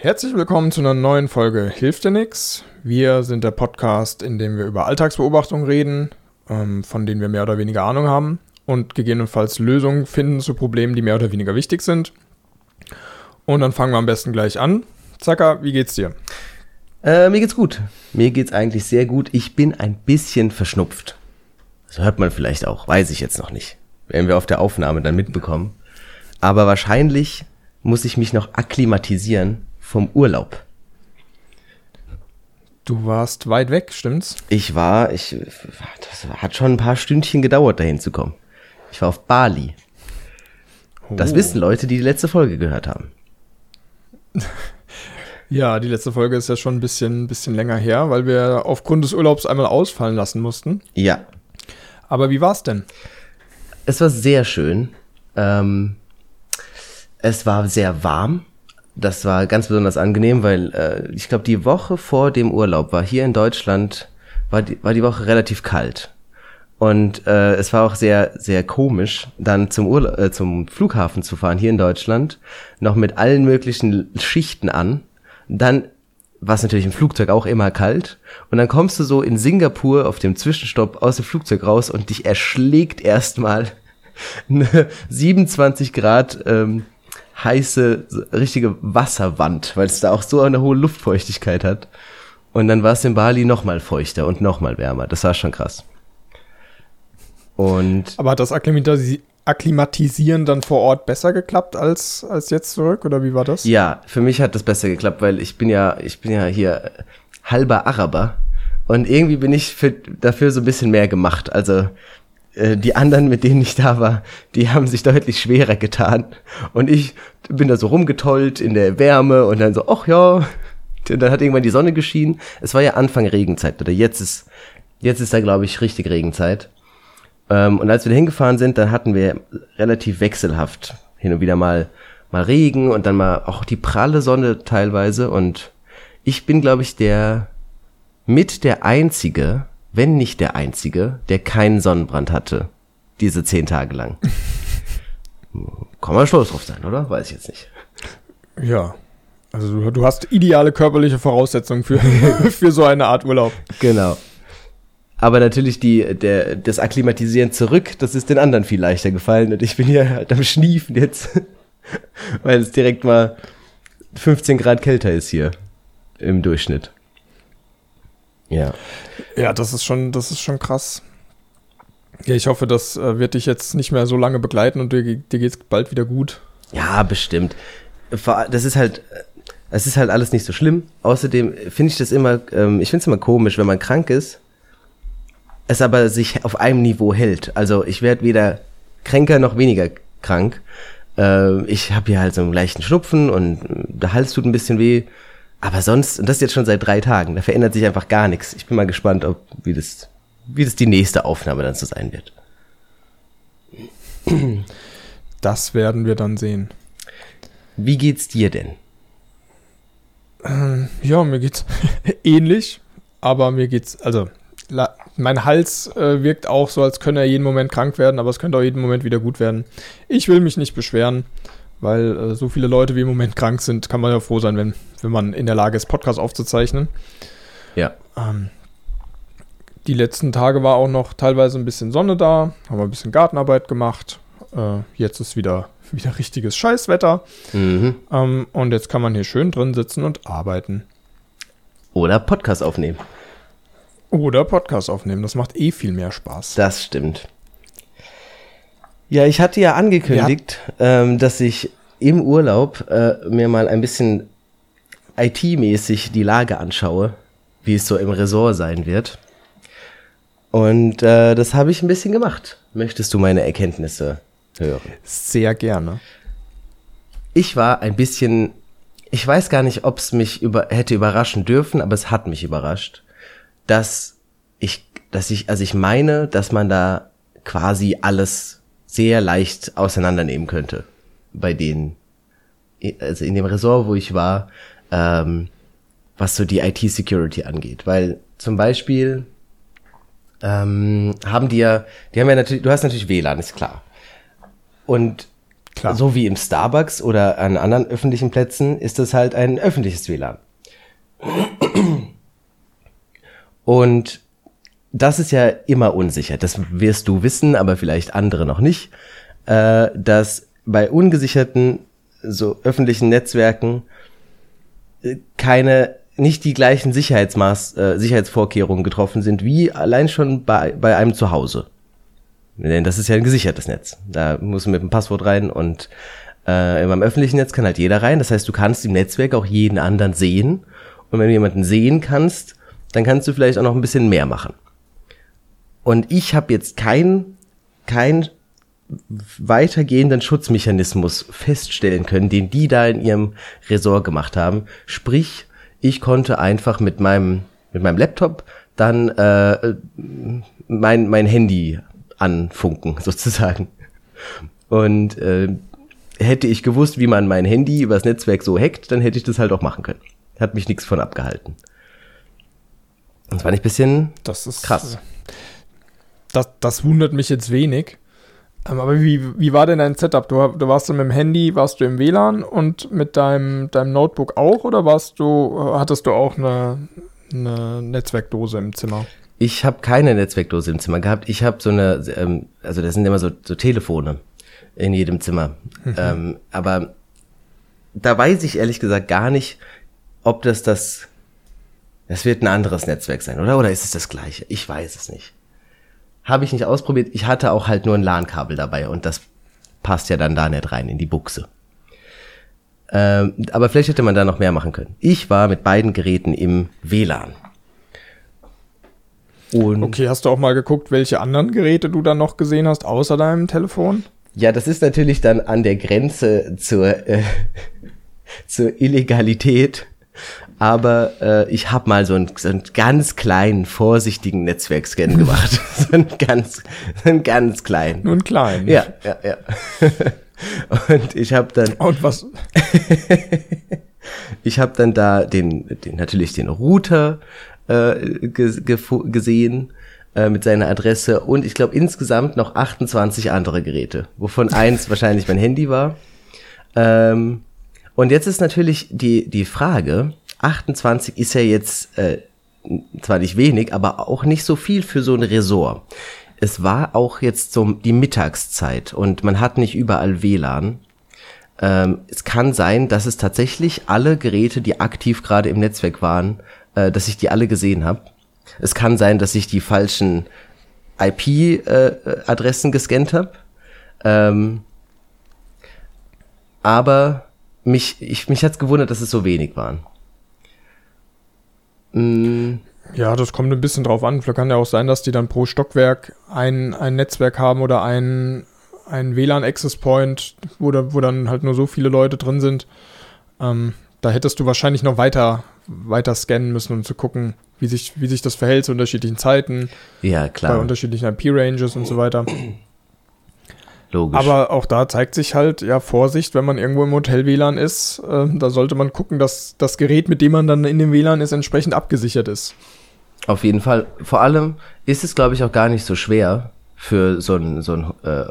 Herzlich willkommen zu einer neuen Folge Hilft dir nix. Wir sind der Podcast, in dem wir über Alltagsbeobachtungen reden, ähm, von denen wir mehr oder weniger Ahnung haben und gegebenenfalls Lösungen finden zu Problemen, die mehr oder weniger wichtig sind. Und dann fangen wir am besten gleich an. Zacker, wie geht's dir? Äh, mir geht's gut. Mir geht's eigentlich sehr gut. Ich bin ein bisschen verschnupft. Das hört man vielleicht auch, weiß ich jetzt noch nicht. Werden wir auf der Aufnahme dann mitbekommen. Aber wahrscheinlich muss ich mich noch akklimatisieren vom Urlaub. Du warst weit weg, stimmt's? Ich war, ich, das hat schon ein paar Stündchen gedauert, dahin zu kommen. Ich war auf Bali. Das Oh. wissen Leute, die die letzte Folge gehört haben. Ja, die letzte Folge ist ja schon ein bisschen, bisschen länger her, weil wir aufgrund des Urlaubs einmal ausfallen lassen mussten. Ja, Aber wie war's denn? es war sehr schön. Ähm, es war sehr warm. Das war ganz besonders angenehm, weil äh, ich glaube, die Woche vor dem Urlaub war hier in Deutschland, war die, war die Woche relativ kalt. Und äh, es war auch sehr, sehr komisch, dann zum, Urla äh, zum Flughafen zu fahren, hier in Deutschland, noch mit allen möglichen Schichten an. Dann war es natürlich im Flugzeug auch immer kalt. Und dann kommst du so in Singapur auf dem Zwischenstopp aus dem Flugzeug raus und dich erschlägt erstmal eine 27 Grad ähm, heiße, richtige Wasserwand, weil es da auch so eine hohe Luftfeuchtigkeit hat. Und dann war es in Bali noch mal feuchter und noch mal wärmer. Das war schon krass. Und Aber hat das Akklimatisi Akklimatisieren dann vor Ort besser geklappt als, als jetzt zurück? Oder wie war das? ja, für mich hat das besser geklappt, weil ich bin ja, ich bin ja hier äh, halber Araber und irgendwie bin ich für, dafür so ein bisschen mehr gemacht. Also die anderen, mit denen ich da war, die haben sich deutlich schwerer getan und ich bin da so rumgetollt in der Wärme und dann so, ach ja, dann hat irgendwann die Sonne geschienen. Es war ja Anfang Regenzeit oder jetzt ist jetzt ist da glaube ich richtig Regenzeit. Ähm, und als wir da hingefahren sind, dann hatten wir relativ wechselhaft hin und wieder mal, mal Regen und dann mal auch die pralle Sonne teilweise. Und ich bin, glaube ich, der mit der einzige, wenn nicht der einzige, der keinen Sonnenbrand hatte. Diese zehn Tage lang. Kann man stolz drauf sein, oder? Weiß ich jetzt nicht. Ja. Also du, du hast ideale körperliche Voraussetzungen für, für so eine Art Urlaub. Genau. Aber natürlich die, der, das Akklimatisieren zurück, das ist den anderen viel leichter gefallen und ich bin hier halt am Schniefen jetzt, weil es direkt mal 15 Grad kälter ist hier im Durchschnitt. Ja. Ja, das ist schon, das ist schon krass. Ja, ich hoffe, das äh, wird dich jetzt nicht mehr so lange begleiten und dir, dir geht's bald wieder gut. Ja, bestimmt. Das ist halt, es ist halt alles nicht so schlimm. Außerdem finde ich das immer, ähm, ich finde es immer komisch, wenn man krank ist, es aber sich auf einem Niveau hält. Also ich werde weder kränker noch weniger krank. Äh, ich habe hier halt so einen leichten Schnupfen und äh, der Hals tut ein bisschen weh. Aber sonst, und das jetzt schon seit drei Tagen, da verändert sich einfach gar nichts. Ich bin mal gespannt, ob, wie das, wie das die nächste Aufnahme dann so sein wird. Das werden wir dann sehen. Wie geht's dir denn? Ja, mir geht's ähnlich, aber mir geht's, also la, mein Hals äh, wirkt auch so, als könne er jeden Moment krank werden, aber es könnte auch jeden Moment wieder gut werden. Ich will mich nicht beschweren, weil äh, so viele Leute wie im Moment krank sind, kann man ja froh sein, wenn, wenn man in der Lage ist, Podcast aufzuzeichnen. Ja. Ähm, die letzten Tage war auch noch teilweise ein bisschen Sonne da, haben wir ein bisschen Gartenarbeit gemacht. Äh, jetzt ist wieder, wieder richtiges Scheißwetter. Mhm. Ähm, und jetzt kann man hier schön drin sitzen und arbeiten. Oder Podcast aufnehmen. Oder Podcast aufnehmen. Das macht eh viel mehr Spaß. Das stimmt. Ja, ich hatte ja angekündigt, ähm, dass ich im Urlaub äh, mir mal ein bisschen IT-mäßig die Lage anschaue, wie es so im Ressort sein wird. Und äh, das habe ich ein bisschen gemacht. Möchtest du meine Erkenntnisse hören? Sehr gerne. Ich war ein bisschen, ich weiß gar nicht, ob es mich über, hätte überraschen dürfen, aber es hat mich überrascht, dass ich, dass ich, also ich meine, dass man da quasi alles sehr leicht auseinandernehmen könnte bei denen, also in dem Ressort, wo ich war, ähm, was so die IT-Security angeht, weil zum Beispiel ähm, haben die ja, die haben ja natürlich, du hast natürlich WLAN, ist klar. Und Klar. So wie im Starbucks oder an anderen öffentlichen Plätzen ist das halt ein öffentliches WLAN. Und das ist ja immer unsicher. Das wirst du wissen, aber vielleicht andere noch nicht, äh, dass bei ungesicherten so öffentlichen Netzwerken äh, keine nicht die gleichen Sicherheitsmaß, äh, Sicherheitsvorkehrungen getroffen sind wie allein schon bei, bei einem Zuhause. Denn das ist ja ein gesichertes Netz. Da musst du mit dem Passwort rein und äh, meinem öffentlichen Netz kann halt jeder rein. Das heißt, du kannst im Netzwerk auch jeden anderen sehen. Und wenn du jemanden sehen kannst, dann kannst du vielleicht auch noch ein bisschen mehr machen. Und ich habe jetzt kein, kein weitergehenden Schutzmechanismus feststellen können, den die da in ihrem Ressort gemacht haben. Sprich, ich konnte einfach mit meinem, mit meinem Laptop dann äh, mein, mein Handy anfunken, sozusagen. Und äh, hätte ich gewusst, wie man mein Handy übers Netzwerk so hackt, dann hätte ich das halt auch machen können. Hat mich nichts von abgehalten. Das war nicht bisschen das ist, krass. Das, das wundert mich jetzt wenig. Ähm, aber wie, wie war denn dein Setup? Du, du warst du mit dem Handy, warst du im WLAN und mit deinem, deinem Notebook auch oder warst du, hattest du auch eine, eine Netzwerkdose im Zimmer? Ich habe keine Netzwerkdose im Zimmer gehabt. Ich habe so eine, ähm, also das sind immer so, so Telefone in jedem Zimmer. Mhm. Ähm, aber da weiß ich ehrlich gesagt gar nicht, ob das das, das wird ein anderes Netzwerk sein, oder? Oder ist es das gleiche? Ich weiß es nicht. Habe ich nicht ausprobiert. Ich hatte auch halt nur ein LAN-Kabel dabei und das passt ja dann da nicht rein in die Buchse. Ähm, aber vielleicht hätte man da noch mehr machen können. Ich war mit beiden Geräten im WLAN. Und okay, hast du auch mal geguckt, welche anderen Geräte du dann noch gesehen hast, außer deinem Telefon? Ja, das ist natürlich dann an der Grenze zur, äh, zur Illegalität aber äh, ich habe mal so einen, so einen ganz kleinen, vorsichtigen Netzwerkscan gemacht. so einen ganz, so einen ganz kleinen. Nur einen kleinen. Ja, ja, ja. Und ich habe dann. Und was? ich habe dann da den, den natürlich den Router äh, gesehen äh, mit seiner Adresse und ich glaube insgesamt noch 28 andere Geräte, wovon eins wahrscheinlich mein Handy war. Ähm, und jetzt ist natürlich die, die Frage, 28 ist ja jetzt äh, zwar nicht wenig, aber auch nicht so viel für so ein Resort. Es war auch jetzt so die Mittagszeit und man hat nicht überall WLAN. Ähm, es kann sein, dass es tatsächlich alle Geräte, die aktiv gerade im Netzwerk waren, äh, dass ich die alle gesehen habe. Es kann sein, dass ich die falschen IP-Adressen äh, gescannt habe. Ähm, aber mich, ich, mich hat's gewundert, dass es so wenig waren. Mm. Ja, das kommt ein bisschen drauf an. Vielleicht kann ja auch sein, dass die dann pro Stockwerk ein, ein Netzwerk haben oder ein, ein WLAN-Access Point, wo, da, wo dann halt nur so viele Leute drin sind. Ähm, da hättest du wahrscheinlich noch weiter, weiter scannen müssen, um zu gucken, wie sich, wie sich das verhält zu unterschiedlichen Zeiten. Ja, klar. Bei unterschiedlichen IP-Ranges und so weiter. Logisch. Aber auch da zeigt sich halt, ja, Vorsicht, wenn man irgendwo im Hotel WLAN ist, äh, da sollte man gucken, dass das Gerät, mit dem man dann in dem WLAN ist, entsprechend abgesichert ist. Auf jeden Fall. Vor allem ist es, glaube ich, auch gar nicht so schwer für so einen so ein, äh,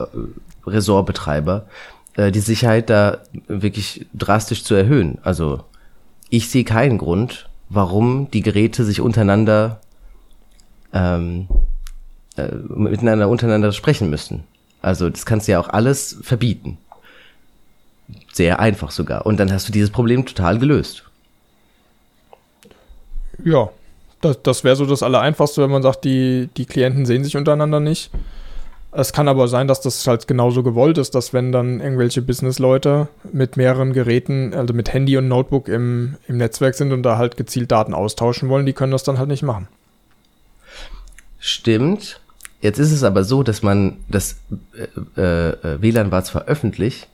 Ressortbetreiber, äh, die Sicherheit da wirklich drastisch zu erhöhen. Also ich sehe keinen Grund, warum die Geräte sich untereinander ähm, äh, miteinander untereinander sprechen müssen. Also das kannst du ja auch alles verbieten. Sehr einfach sogar. Und dann hast du dieses Problem total gelöst. Ja, das, das wäre so das Allereinfachste, wenn man sagt, die, die Klienten sehen sich untereinander nicht. Es kann aber sein, dass das halt genauso gewollt ist, dass wenn dann irgendwelche Businessleute mit mehreren Geräten, also mit Handy und Notebook im, im Netzwerk sind und da halt gezielt Daten austauschen wollen, die können das dann halt nicht machen. Stimmt. Jetzt ist es aber so, dass man das äh, äh, WLAN war zwar öffentlich,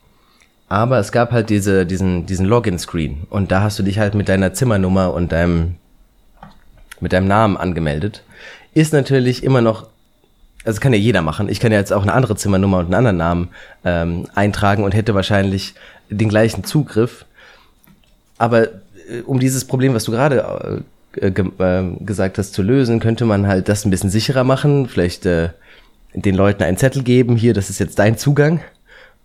aber es gab halt diese, diesen, diesen Login-Screen und da hast du dich halt mit deiner Zimmernummer und deinem mit deinem Namen angemeldet. Ist natürlich immer noch, also kann ja jeder machen. Ich kann ja jetzt auch eine andere Zimmernummer und einen anderen Namen ähm, eintragen und hätte wahrscheinlich den gleichen Zugriff. Aber äh, um dieses Problem, was du gerade äh, ge äh, gesagt hast, zu lösen, könnte man halt das ein bisschen sicherer machen. Vielleicht äh, den Leuten einen Zettel geben, hier, das ist jetzt dein Zugang.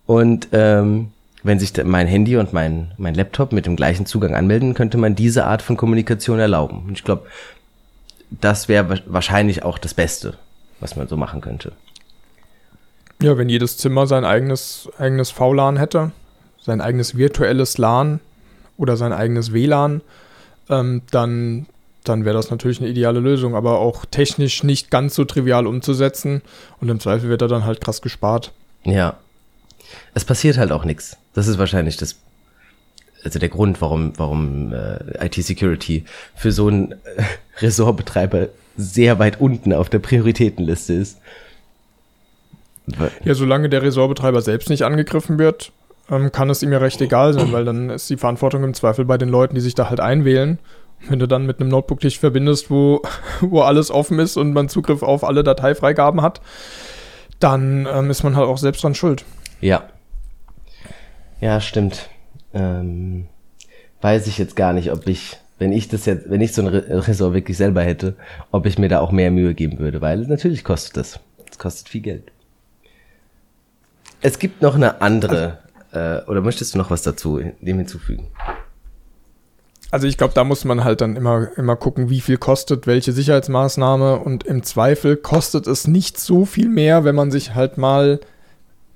Und ähm, wenn sich mein Handy und mein, mein Laptop mit dem gleichen Zugang anmelden, könnte man diese Art von Kommunikation erlauben. Und ich glaube, das wäre wahrscheinlich auch das Beste, was man so machen könnte. Ja, wenn jedes Zimmer sein eigenes, eigenes VLAN hätte, sein eigenes virtuelles LAN oder sein eigenes WLAN, ähm, dann, dann wäre das natürlich eine ideale Lösung, aber auch technisch nicht ganz so trivial umzusetzen und im Zweifel wird er dann halt krass gespart. Ja. Es passiert halt auch nichts. Das ist wahrscheinlich das, also der Grund, warum, warum äh, IT-Security für so einen äh, Ressortbetreiber sehr weit unten auf der Prioritätenliste ist. Ja, solange der Ressortbetreiber selbst nicht angegriffen wird, ähm, kann es ihm ja recht egal sein, weil dann ist die Verantwortung im Zweifel bei den Leuten, die sich da halt einwählen. Wenn du dann mit einem Notebook dich verbindest, wo, wo alles offen ist und man Zugriff auf alle Dateifreigaben hat, dann ähm, ist man halt auch selbst dran schuld. Ja. Ja, stimmt. Ähm, weiß ich jetzt gar nicht, ob ich, wenn ich das jetzt, wenn ich so ein Ressort wirklich selber hätte, ob ich mir da auch mehr Mühe geben würde, weil natürlich kostet das. Es kostet viel Geld. Es gibt noch eine andere, äh, oder möchtest du noch was dazu dem hinzufügen? Also ich glaube, da muss man halt dann immer, immer gucken, wie viel kostet welche Sicherheitsmaßnahme und im Zweifel kostet es nicht so viel mehr, wenn man sich halt mal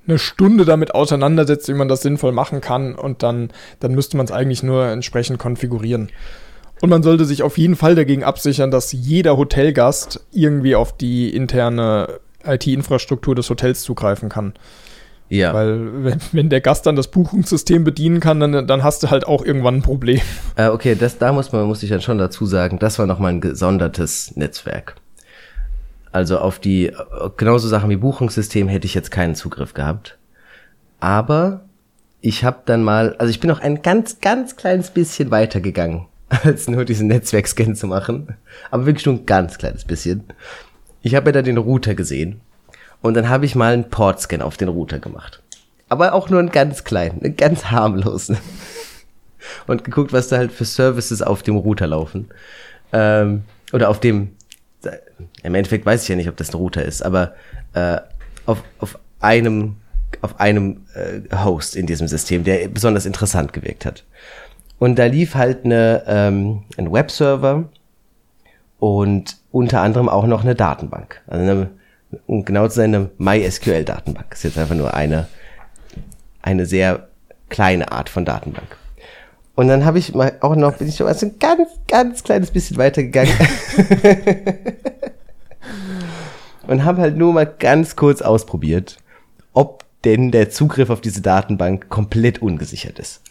eine Stunde damit auseinandersetzt, wie man das sinnvoll machen kann und dann, dann müsste man es eigentlich nur entsprechend konfigurieren. Und man sollte sich auf jeden Fall dagegen absichern, dass jeder Hotelgast irgendwie auf die interne IT-Infrastruktur des Hotels zugreifen kann. Ja. Weil wenn, wenn der Gast dann das Buchungssystem bedienen kann, dann, dann hast du halt auch irgendwann ein Problem. Äh, okay, das, da muss man, muss ich dann schon dazu sagen, das war nochmal ein gesondertes Netzwerk. Also auf die, genauso Sachen wie Buchungssystem hätte ich jetzt keinen Zugriff gehabt. Aber ich habe dann mal, also ich bin noch ein ganz, ganz kleines bisschen weitergegangen, als nur diesen Netzwerkscan zu machen. Aber wirklich nur ein ganz kleines bisschen. Ich habe ja da den Router gesehen. Und dann habe ich mal einen Portscan auf den Router gemacht. Aber auch nur einen ganz kleinen, einen ganz harmlosen. Und geguckt, was da halt für Services auf dem Router laufen. Ähm, oder auf dem im Endeffekt weiß ich ja nicht, ob das ein Router ist, aber äh, auf, auf einem, auf einem äh, Host in diesem System, der besonders interessant gewirkt hat. Und da lief halt eine, ähm, ein Webserver und unter anderem auch noch eine Datenbank. Also eine, um genau zu sein, eine MySQL-Datenbank. Ist jetzt einfach nur eine, eine sehr kleine Art von Datenbank. Und dann habe ich mal auch noch, bin ich schon mal so ein ganz, ganz kleines bisschen weitergegangen. und habe halt nur mal ganz kurz ausprobiert, ob denn der Zugriff auf diese Datenbank komplett ungesichert ist.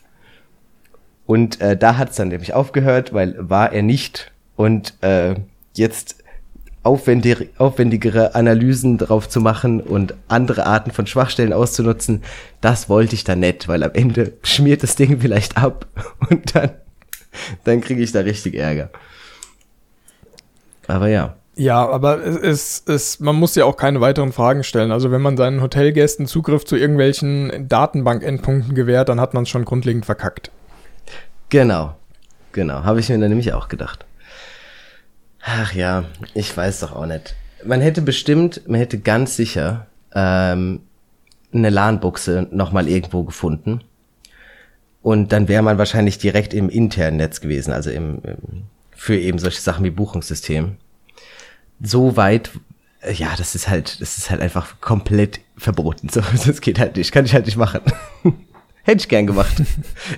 Und äh, da hat es dann nämlich aufgehört, weil war er nicht. Und äh, jetzt aufwendig, aufwendigere Analysen drauf zu machen und andere Arten von Schwachstellen auszunutzen, das wollte ich dann nicht, weil am Ende schmiert das Ding vielleicht ab und dann, dann kriege ich da richtig Ärger. Aber ja. Ja, aber es, es, man muss ja auch keine weiteren Fragen stellen. Also wenn man seinen Hotelgästen Zugriff zu irgendwelchen Datenbank-Endpunkten gewährt, dann hat man es schon grundlegend verkackt. Genau, genau, habe ich mir dann nämlich auch gedacht. Ach ja, ich weiß doch auch nicht. Man hätte bestimmt, man hätte ganz sicher ähm, eine LAN-Buchse nochmal irgendwo gefunden. Und dann wäre man wahrscheinlich direkt im internen Netz gewesen, also im, im für eben solche Sachen wie Buchungssystem. So weit, ja, das ist halt, das ist halt einfach komplett verboten. So, das geht halt nicht, kann ich halt nicht machen. Hätte ich gern gemacht.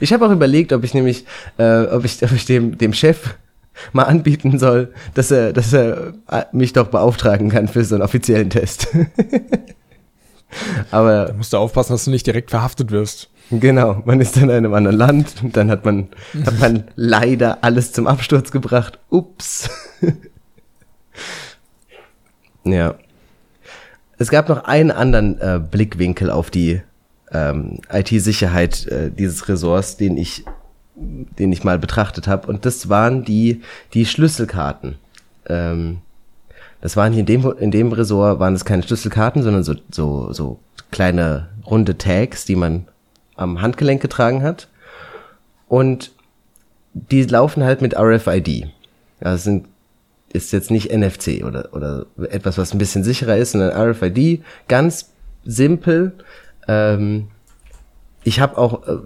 Ich habe auch überlegt, ob ich nämlich, äh, ob ich, ob ich dem, dem Chef mal anbieten soll, dass er, dass er äh, mich doch beauftragen kann für so einen offiziellen Test. Aber. Da musst du aufpassen, dass du nicht direkt verhaftet wirst. Genau, man ist in einem anderen Land und dann hat man, hat man leider alles zum Absturz gebracht. Ups. ja. Es gab noch einen anderen äh, Blickwinkel auf die ähm, IT-Sicherheit äh, dieses Ressorts, den ich den ich mal betrachtet habe. Und das waren die, die Schlüsselkarten. Ähm, das waren hier in dem, in dem Ressort waren es keine Schlüsselkarten, sondern so, so, so kleine runde Tags, die man am Handgelenk getragen hat. Und die laufen halt mit RFID. Also sind, ist jetzt nicht NFC oder, oder etwas, was ein bisschen sicherer ist, sondern RFID, ganz simpel, ähm, ich habe auch äh,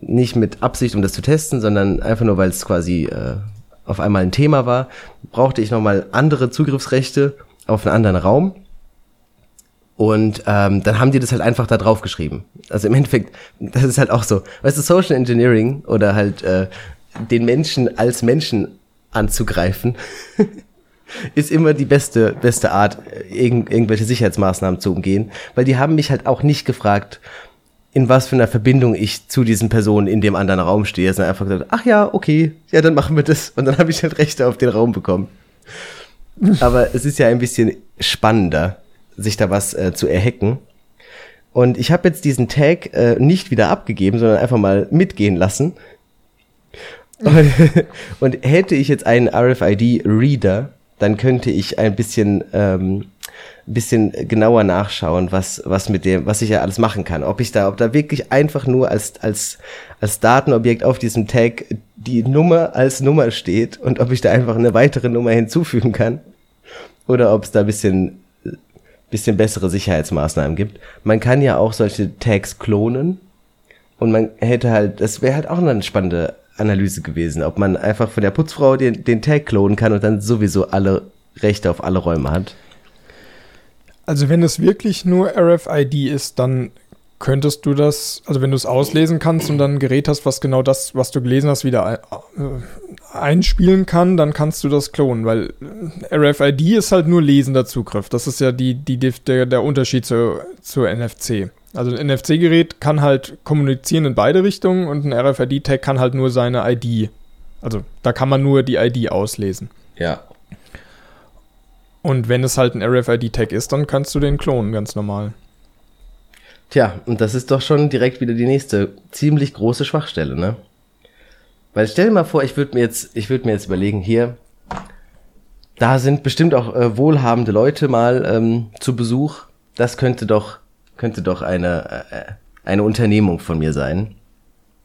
nicht mit Absicht, um das zu testen, sondern einfach nur, weil es quasi äh, auf einmal ein Thema war, brauchte ich nochmal andere Zugriffsrechte auf einen anderen Raum. Und ähm, dann haben die das halt einfach da drauf geschrieben. Also im Endeffekt, das ist halt auch so. Weißt du, Social Engineering oder halt äh, den Menschen als Menschen anzugreifen, ist immer die beste, beste Art, irgend, irgendwelche Sicherheitsmaßnahmen zu umgehen. Weil die haben mich halt auch nicht gefragt, in was für einer Verbindung ich zu diesen Personen in dem anderen Raum stehe. Sondern einfach gesagt, ach ja, okay, ja, dann machen wir das. Und dann habe ich halt Rechte auf den Raum bekommen. Aber es ist ja ein bisschen spannender, sich da was äh, zu erhacken. Und ich habe jetzt diesen Tag äh, nicht wieder abgegeben, sondern einfach mal mitgehen lassen. Und, und hätte ich jetzt einen RFID-Reader, dann könnte ich ein bisschen, ähm, bisschen genauer nachschauen, was, was mit dem, was ich ja alles machen kann. Ob ich da, ob da wirklich einfach nur als, als, als Datenobjekt auf diesem Tag die Nummer als Nummer steht und ob ich da einfach eine weitere Nummer hinzufügen kann. Oder ob es da ein bisschen, bisschen bessere Sicherheitsmaßnahmen gibt. Man kann ja auch solche Tags klonen. Und man hätte halt, das wäre halt auch eine spannende Analyse gewesen, ob man einfach von der Putzfrau den, den Tag klonen kann und dann sowieso alle Rechte auf alle Räume hat. Also wenn es wirklich nur RFID ist, dann könntest du das, also wenn du es auslesen kannst und dann ein Gerät hast, was genau das, was du gelesen hast, wieder äh, einspielen kann, dann kannst du das klonen, weil RFID ist halt nur lesender Zugriff. Das ist ja die, die, der, der Unterschied zu, zu NFC. Also ein NFC-Gerät kann halt kommunizieren in beide Richtungen und ein RFID-Tag kann halt nur seine ID. Also da kann man nur die ID auslesen. Ja. Und wenn es halt ein RFID-Tag ist, dann kannst du den klonen, ganz normal. Tja, und das ist doch schon direkt wieder die nächste ziemlich große Schwachstelle, ne? Weil stell dir mal vor, ich würde mir jetzt, ich würde mir jetzt überlegen, hier, da sind bestimmt auch äh, wohlhabende Leute mal ähm, zu Besuch. Das könnte doch könnte doch eine, äh, eine Unternehmung von mir sein.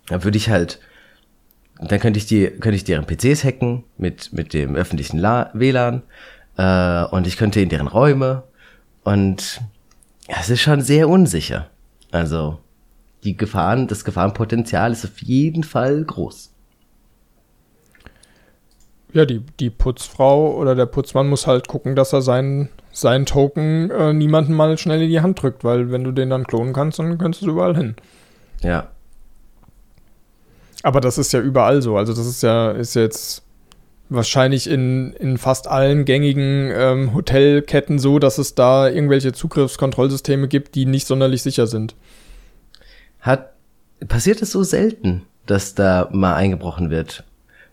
Da würde ich halt, dann könnte ich die, könnte ich deren PCs hacken mit, mit dem öffentlichen La WLAN äh, und ich könnte in deren Räume und es ist schon sehr unsicher. Also die Gefahren, das Gefahrenpotenzial ist auf jeden Fall groß. Ja, die, die Putzfrau oder der Putzmann muss halt gucken, dass er seinen seinen Token äh, niemanden mal schnell in die Hand drückt, weil wenn du den dann klonen kannst, dann kannst du überall hin. Ja. Aber das ist ja überall so. Also das ist ja, ist jetzt wahrscheinlich in, in fast allen gängigen ähm, Hotelketten so, dass es da irgendwelche Zugriffskontrollsysteme gibt, die nicht sonderlich sicher sind. Hat, passiert es so selten, dass da mal eingebrochen wird?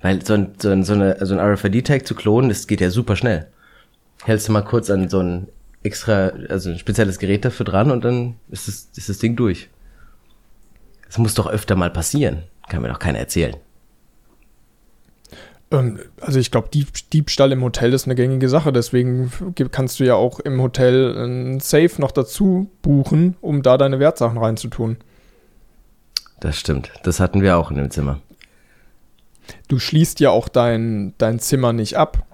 Weil so ein, so ein, so so ein RFID-Tag zu klonen, das geht ja super schnell hältst du mal kurz an so ein extra, also ein spezielles Gerät dafür dran und dann ist, es, ist das Ding durch. Das muss doch öfter mal passieren. Kann mir doch keiner erzählen. Ähm, also ich glaube, Dieb, Diebstahl im Hotel ist eine gängige Sache. Deswegen kannst du ja auch im Hotel ein Safe noch dazu buchen, um da deine Wertsachen reinzutun. Das stimmt. Das hatten wir auch in dem Zimmer. Du schließt ja auch dein, dein Zimmer nicht ab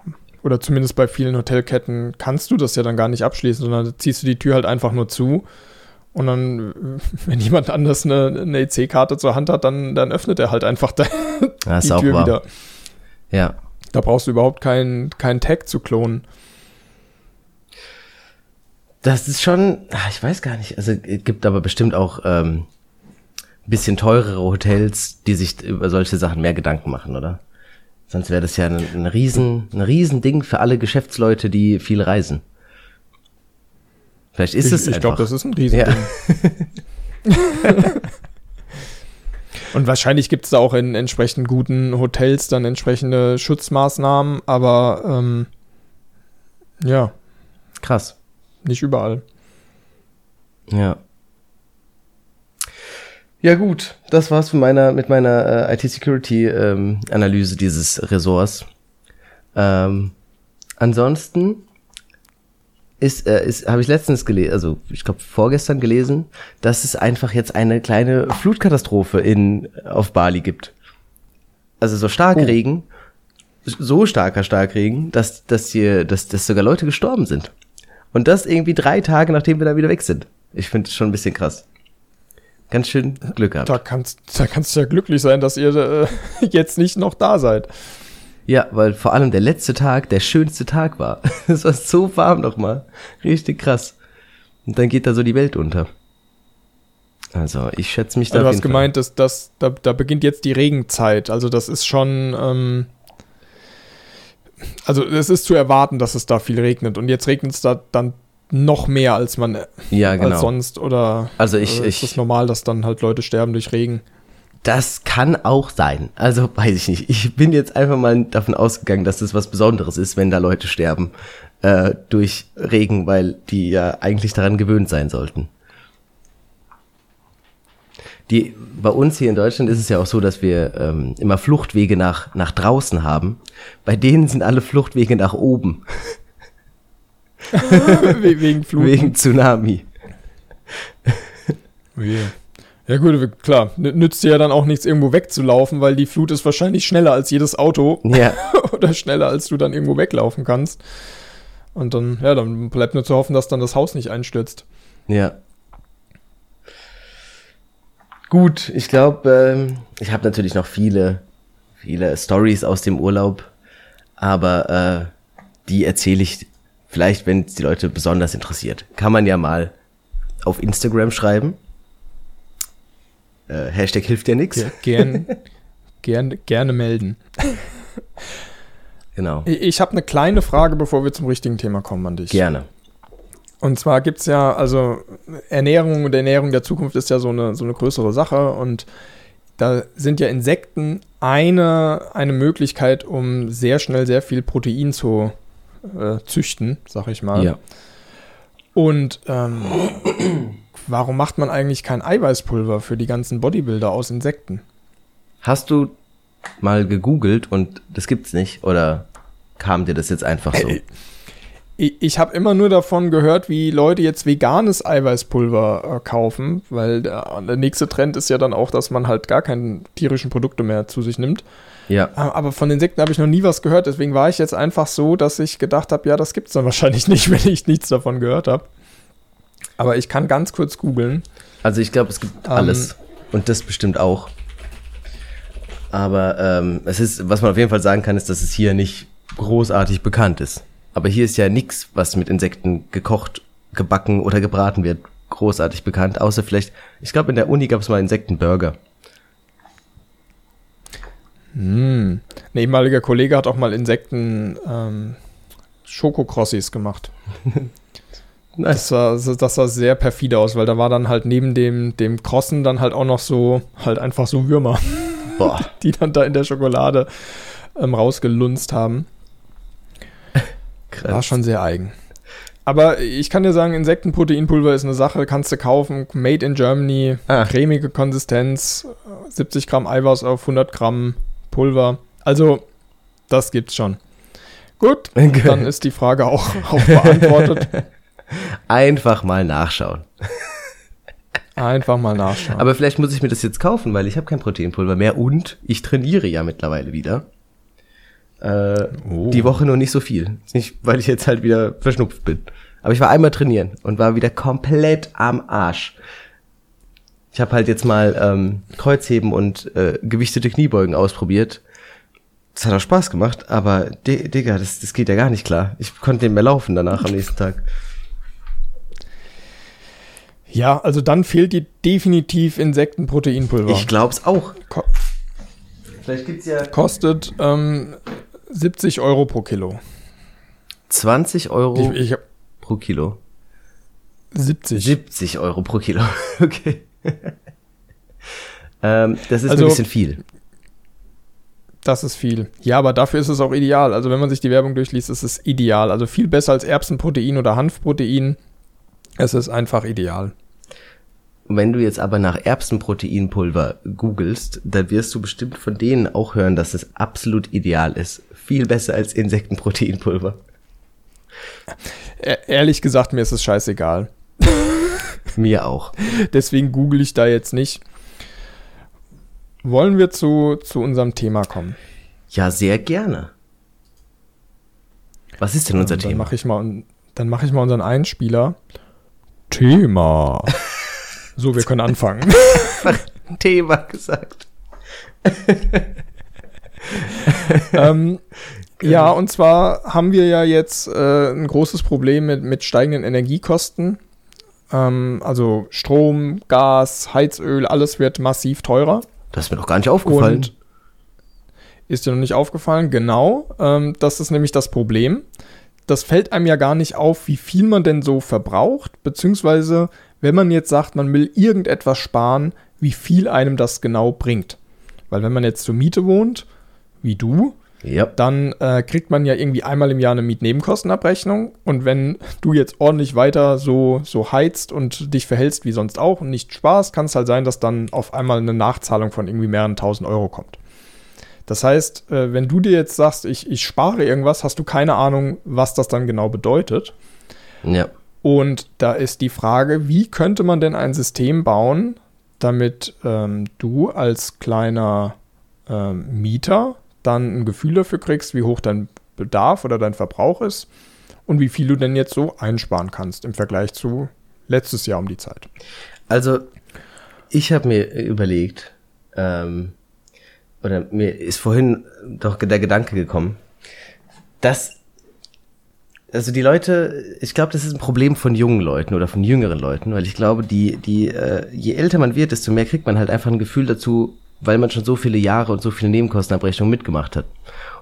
oder zumindest bei vielen Hotelketten kannst du das ja dann gar nicht abschließen, sondern ziehst du die Tür halt einfach nur zu. Und dann, wenn jemand anders eine, eine EC-Karte zur Hand hat, dann, dann öffnet er halt einfach da, die Tür wahr. wieder. Ja. Da brauchst du überhaupt keinen kein Tag zu klonen. Das ist schon, ah, ich weiß gar nicht, also es gibt aber bestimmt auch ähm, bisschen teurere Hotels, die sich über solche Sachen mehr Gedanken machen, oder? Sonst wäre das ja ein, ein, riesen, ein riesen Ding für alle Geschäftsleute, die viel reisen. Vielleicht ist ich, es Ich glaube, das ist ein Riesending. Ja. Und wahrscheinlich gibt es da auch in entsprechend guten Hotels dann entsprechende Schutzmaßnahmen, aber ähm, ja. Krass. Nicht überall. Ja. Ja gut, das war's mit meiner, mit meiner äh, IT-Security-Analyse ähm, dieses Ressorts. Ähm, ansonsten ist, äh, ist habe ich letztens gelesen, also ich glaube vorgestern gelesen, dass es einfach jetzt eine kleine Flutkatastrophe in auf Bali gibt. Also so Starkregen, oh. so starker Starkregen, dass dass hier, dass, dass sogar Leute gestorben sind. Und das irgendwie drei Tage nachdem wir da wieder weg sind. Ich finde es schon ein bisschen krass. ganz schön Glück gehabt. Da kannst, da kannst du ja glücklich sein, dass ihr äh, jetzt nicht noch da seid. Ja, weil vor allem der letzte Tag der schönste Tag war. Es war so warm nochmal. Richtig krass. Und dann geht da so die Welt unter. Also ich schätze mich da. Also du hast gemeint, dass, dass da, da beginnt jetzt die Regenzeit. Also das ist schon. Ähm, also es ist zu erwarten, dass es da viel regnet. Und jetzt regnet es da dann noch mehr als man Ja, als genau. sonst. Oder Also ich, äh, ist es normal, dass dann halt Leute sterben durch Regen? Das kann auch sein. Also weiß ich nicht. Ich bin jetzt einfach mal davon ausgegangen, dass das was Besonderes ist, wenn da Leute sterben äh, durch Regen, weil die ja eigentlich daran gewöhnt sein sollten. Die, bei uns hier in Deutschland ist es ja auch so, dass wir ähm, immer Fluchtwege nach, nach draußen haben. Bei denen sind alle Fluchtwege nach oben, We- Wegen Flut. wegen Tsunami. Wehe. Ja gut, klar. Nützt dir ja dann auch nichts, irgendwo wegzulaufen, weil die Flut ist wahrscheinlich schneller als jedes Auto Ja, oder schneller, als du dann irgendwo weglaufen kannst. Und dann, ja, dann bleibt nur zu hoffen, dass dann das Haus nicht einstürzt. Ja. Gut, ich glaube, ähm, ich habe natürlich noch viele, viele Stories aus dem Urlaub, aber äh, die erzähle ich vielleicht, wenn es die Leute besonders interessiert. Kann man ja mal auf Instagram schreiben. Äh, Hashtag hilft dir nix. Ja, gern, gern, gerne melden. Genau. Ich, ich habe eine kleine Frage, bevor wir zum richtigen Thema kommen an dich. Gerne. Und zwar gibt es ja, also Ernährung und Ernährung der Zukunft ist ja so eine, so eine größere Sache und da sind ja Insekten eine, eine Möglichkeit, um sehr schnell sehr viel Protein zu äh, züchten, sag ich mal. Ja. Und ähm, warum macht man eigentlich kein Eiweißpulver für die ganzen Bodybuilder aus Insekten? Hast du mal gegoogelt und das gibt's nicht? Oder kam dir das jetzt einfach so? Äh, Ich, ich habe immer nur davon gehört, wie Leute jetzt veganes Eiweißpulver äh, kaufen, weil der, der nächste Trend ist ja dann auch, dass man halt gar keine tierischen Produkte mehr zu sich nimmt. Ja. Äh, Aber von Insekten habe ich noch nie was gehört, deswegen war ich jetzt einfach so, dass ich gedacht habe, ja, das gibt es dann wahrscheinlich nicht, wenn ich nichts davon gehört habe. Aber ich kann ganz kurz googeln. Also ich glaube, es gibt Ähm, alles. Und das bestimmt auch. Aber ähm, es ist, was man auf jeden Fall sagen kann, ist, dass es hier nicht großartig bekannt ist. Aber hier ist ja nichts, was mit Insekten gekocht, gebacken oder gebraten wird, großartig bekannt. Außer vielleicht, ich glaube, in der Uni gab es mal Insektenburger. Hm. Ein ehemaliger Kollege hat auch mal Insekten ähm, Schokokrossis gemacht. Das sah, das sah sehr perfide aus, weil da war dann halt neben dem, dem Krossen dann halt auch noch so, halt einfach so Würmer, Boah. die dann da in der Schokolade ähm, rausgelunzt haben. Krass. War schon sehr eigen. Aber ich kann dir sagen, Insektenproteinpulver ist eine Sache, kannst du kaufen, made in Germany, Ah. cremige Konsistenz, 70 Gramm Eiweiß auf 100 Gramm Pulver. Also, das gibt's schon. Gut, dann ist die Frage auch, auch beantwortet. Einfach mal nachschauen. Einfach mal nachschauen. Aber vielleicht muss ich mir das jetzt kaufen, weil ich habe kein Proteinpulver mehr und ich trainiere ja mittlerweile wieder. Äh, Oh. Die Woche nur nicht so viel. Nicht, weil ich jetzt halt wieder verschnupft bin. Aber ich war einmal trainieren und war wieder komplett am Arsch. Ich habe halt jetzt mal ähm, Kreuzheben und äh, gewichtete Kniebeugen ausprobiert. Das hat auch Spaß gemacht, aber Di- Digga, das, das geht ja gar nicht klar. Ich konnte nicht mehr laufen danach am nächsten Tag. Ja, also dann fehlt dir definitiv Insektenproteinpulver. Ich glaub's auch. Ko Vielleicht gibt's ja kostet ähm, 70 Euro pro Kilo. 20 Euro Ich, ich pro Kilo. 70. 70 Euro pro Kilo. Okay. ähm, das ist Also- ein bisschen viel. Das ist viel. Ja, aber dafür ist es auch ideal. Also wenn man sich die Werbung durchliest, ist es ideal. Also viel besser als Erbsenprotein oder Hanfprotein. Es ist einfach ideal. Wenn du jetzt aber nach Erbsenproteinpulver googelst, dann wirst du bestimmt von denen auch hören, dass es absolut ideal ist. Viel besser als Insektenproteinpulver. E ehrlich gesagt, mir ist es scheißegal. Mir auch. Deswegen google ich da jetzt nicht. Wollen wir zu, zu unserem Thema kommen? Ja, sehr gerne. Was ist denn unser dann Thema? mache ich mal, dann mache ich mal unseren Einspieler. Thema. So, wir können anfangen. ein Thema gesagt. ähm, ja, und zwar haben wir ja jetzt äh, ein großes Problem mit, mit steigenden Energiekosten. Ähm, also Strom, Gas, Heizöl, alles wird massiv teurer. Das ist mir doch gar nicht aufgefallen. Und ist dir noch nicht aufgefallen? Genau. Ähm, das ist nämlich das Problem. Das fällt einem ja gar nicht auf, wie viel man denn so verbraucht, beziehungsweise wenn man jetzt sagt, man will irgendetwas sparen, wie viel einem das genau bringt. Weil wenn man jetzt zur Miete wohnt, wie du, Yep. dann äh, kriegt man ja irgendwie einmal im Jahr eine Mietnebenkostenabrechnung. Und wenn du jetzt ordentlich weiter so, so heizt und dich verhältst wie sonst auch und nicht sparst, kann es halt sein, dass dann auf einmal eine Nachzahlung von irgendwie mehreren tausend Euro kommt. Das heißt, äh, wenn du dir jetzt sagst, ich, ich spare irgendwas, hast du keine Ahnung, was das dann genau bedeutet. Ja. Und da ist die Frage, wie könnte man denn ein System bauen, damit ähm, du als kleiner ähm, Mieter dann ein Gefühl dafür kriegst, wie hoch dein Bedarf oder dein Verbrauch ist und wie viel du denn jetzt so einsparen kannst im Vergleich zu letztes Jahr um die Zeit. Also, ich habe mir überlegt, ähm, oder mir ist vorhin doch der Gedanke gekommen, dass also die Leute, ich glaube, das ist ein Problem von jungen Leuten oder von jüngeren Leuten, weil ich glaube, die, die, äh, je älter man wird, desto mehr kriegt man halt einfach ein Gefühl dazu, weil man schon so viele Jahre und so viele Nebenkostenabrechnungen mitgemacht hat.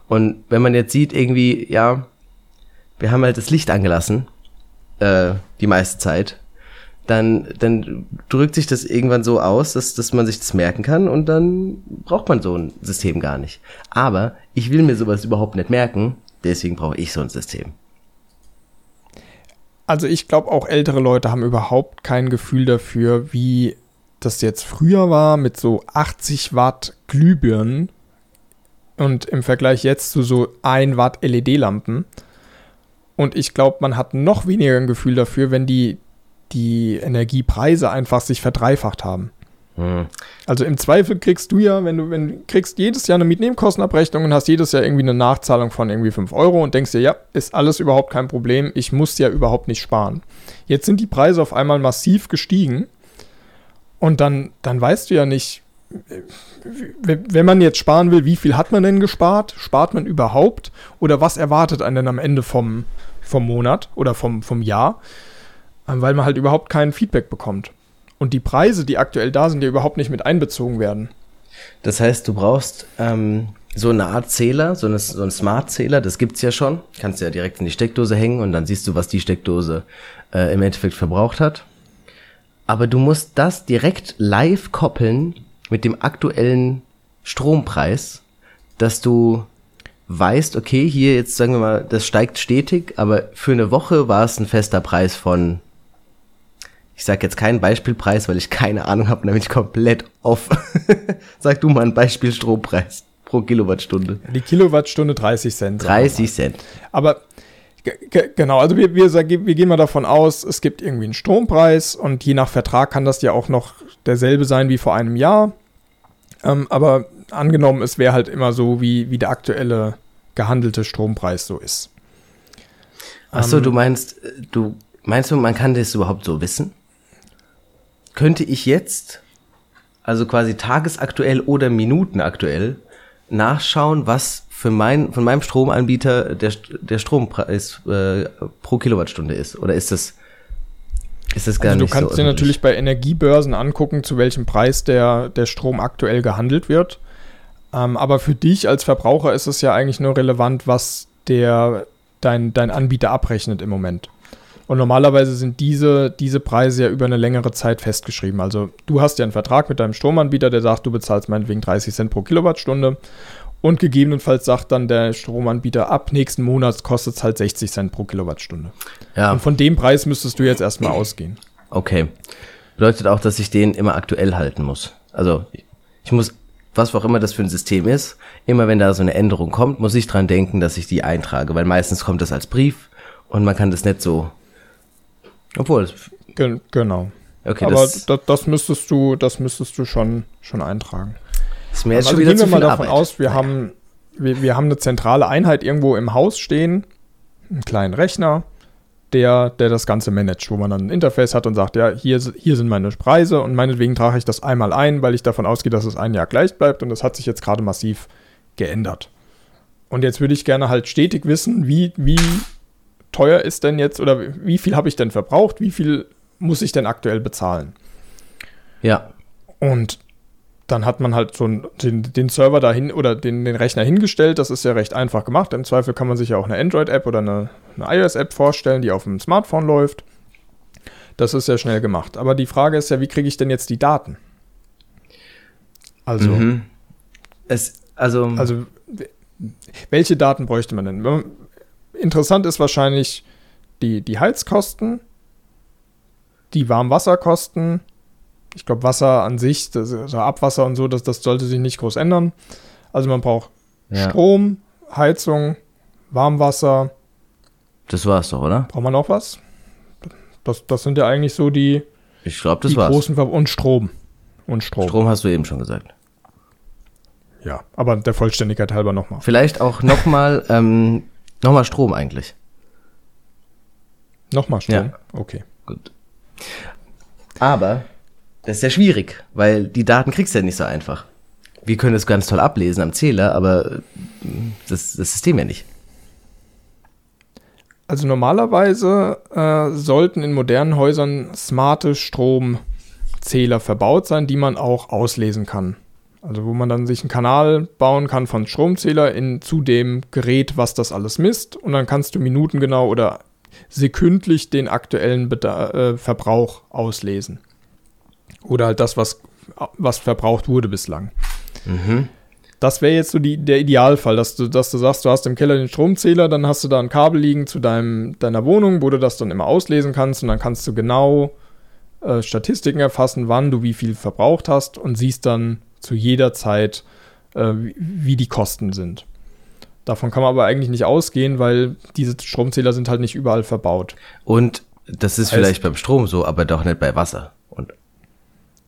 Und wenn man jetzt sieht, irgendwie, ja, wir haben halt das Licht angelassen, äh, die meiste Zeit, dann, dann drückt sich das irgendwann so aus, dass, dass man sich das merken kann und dann braucht man so ein System gar nicht. Aber ich will mir sowas überhaupt nicht merken, deswegen brauche ich so ein System. Also ich glaube, auch ältere Leute haben überhaupt kein Gefühl dafür, wie das jetzt früher war mit so 80 Watt Glühbirnen und im Vergleich jetzt zu so 1 Watt LED-Lampen. Und ich glaube, man hat noch weniger ein Gefühl dafür, wenn die, die Energiepreise einfach sich verdreifacht haben. Hm. Also im Zweifel kriegst du ja, wenn du, wenn du kriegst jedes Jahr eine Mietnebenkostenabrechnung und hast jedes Jahr irgendwie eine Nachzahlung von irgendwie 5 Euro und denkst dir, ja, ist alles überhaupt kein Problem, ich muss ja überhaupt nicht sparen. Jetzt sind die Preise auf einmal massiv gestiegen und dann, dann weißt du ja nicht, wenn man jetzt sparen will, wie viel hat man denn gespart? Spart man überhaupt? Oder was erwartet einen denn am Ende vom, vom Monat oder vom, vom Jahr? Ähm, weil man halt überhaupt kein Feedback bekommt. Und die Preise, die aktuell da sind, ja überhaupt nicht mit einbezogen werden. Das heißt, du brauchst ähm, so eine Art Zähler, so, eine, so ein Smart-Zähler, das gibt's ja schon. Kannst ja direkt in die Steckdose hängen und dann siehst du, was die Steckdose äh, im Endeffekt verbraucht hat aber du musst das direkt live koppeln mit dem aktuellen Strompreis, dass du weißt, okay, hier jetzt sagen wir mal, das steigt stetig, aber für eine Woche war es ein fester Preis von, ich sage jetzt keinen Beispielpreis, weil ich keine Ahnung habe, nämlich komplett off. sag du mal ein Beispiel Strompreis pro Kilowattstunde. Die Kilowattstunde 30 Cent. 30 Cent. Aber Genau, also wir, wir, wir gehen mal davon aus, es gibt irgendwie einen Strompreis und je nach Vertrag kann das ja auch noch derselbe sein wie vor einem Jahr. Ähm, aber angenommen, es wäre halt immer so, wie, wie der aktuelle gehandelte Strompreis so ist. Achso, ähm, du meinst, du meinst du, man kann das überhaupt so wissen? Könnte ich jetzt, also quasi tagesaktuell oder minutenaktuell, nachschauen, was für mein, von meinem Stromanbieter der, der Strompreis äh, pro Kilowattstunde ist? Oder ist das, ist das gar also nicht so? Du kannst so dir natürlich bei Energiebörsen angucken, zu welchem Preis der, der Strom aktuell gehandelt wird. Ähm, aber für dich als Verbraucher ist es ja eigentlich nur relevant, was der, dein, dein Anbieter abrechnet im Moment. Und normalerweise sind diese, diese Preise ja über eine längere Zeit festgeschrieben. Also du hast ja einen Vertrag mit deinem Stromanbieter, der sagt, du bezahlst meinetwegen 30 Cent pro Kilowattstunde. Und gegebenenfalls sagt dann der Stromanbieter, ab nächsten Monat kostet es halt 60 Cent pro Kilowattstunde. Ja. Und von dem Preis müsstest du jetzt erstmal ausgehen. Okay. Bedeutet auch, dass ich den immer aktuell halten muss. Also ich muss, was auch immer das für ein System ist, immer wenn da so eine Änderung kommt, muss ich dran denken, dass ich die eintrage, weil meistens kommt das als Brief und man kann das nicht so. Obwohl. Gen genau. Okay, Aber das, das, das, müsstest du, das müsstest du schon, schon eintragen. Ist mir jetzt also schon wieder gehen wir mal davon Arbeit. aus, wir haben, wir, wir haben eine zentrale Einheit irgendwo im Haus stehen, einen kleinen Rechner, der, der das Ganze managt, wo man dann ein Interface hat und sagt, ja, hier, hier sind meine Preise und meinetwegen trage ich das einmal ein, weil ich davon ausgehe, dass es ein Jahr gleich bleibt und das hat sich jetzt gerade massiv geändert. Und jetzt würde ich gerne halt stetig wissen, wie, wie teuer ist denn jetzt oder wie viel habe ich denn verbraucht, wie viel muss ich denn aktuell bezahlen. Ja. Und dann hat man halt so den, den Server dahin oder den, den Rechner hingestellt. Das ist ja recht einfach gemacht. Im Zweifel kann man sich ja auch eine Android-App oder eine, eine iOS-App vorstellen, die auf dem Smartphone läuft. Das ist ja schnell gemacht. Aber die Frage ist ja, wie kriege ich denn jetzt die Daten? Also. Mhm. Es, also. Also, welche Daten bräuchte man denn? Interessant ist wahrscheinlich die, die Heizkosten, die Warmwasserkosten, ich glaube, Wasser an sich, das, also Abwasser und so, das, das sollte sich nicht groß ändern. Also man braucht ja. Strom, Heizung, Warmwasser. Das war's doch, oder? Braucht man noch was? Das, das sind ja eigentlich so die, ich glaube, das die war's. großen Ver und Strom. Und Strom. Strom hast du eben schon gesagt. Ja, aber der Vollständigkeit halber nochmal. Vielleicht auch nochmal ähm, noch Strom eigentlich. Nochmal Strom? Ja. Okay. Gut. Aber das ist ja schwierig, weil die Daten kriegst du ja nicht so einfach. Wir können es ganz toll ablesen am Zähler, aber äh, das, das System ja nicht. Also normalerweise äh, sollten in modernen Häusern smarte Stromzähler verbaut sein, die man auch auslesen kann. Also wo man dann sich einen Kanal bauen kann von Stromzähler in, zu dem Gerät, was das alles misst. Und dann kannst du minutengenau oder sekündlich den aktuellen Beda äh, Verbrauch auslesen. Oder halt das, was, was verbraucht wurde bislang. Mhm. Das wäre jetzt so die, der Idealfall, dass du, dass du sagst, du hast im Keller den Stromzähler, dann hast du da ein Kabel liegen zu deinem, deiner Wohnung, wo du das dann immer auslesen kannst und dann kannst du genau äh, Statistiken erfassen, wann du wie viel verbraucht hast und siehst dann zu jeder Zeit, äh, wie, die Kosten sind. Davon kann man aber eigentlich nicht ausgehen, weil diese Stromzähler sind halt nicht überall verbaut. Und das ist heißt, vielleicht beim Strom so, aber doch nicht bei Wasser. Und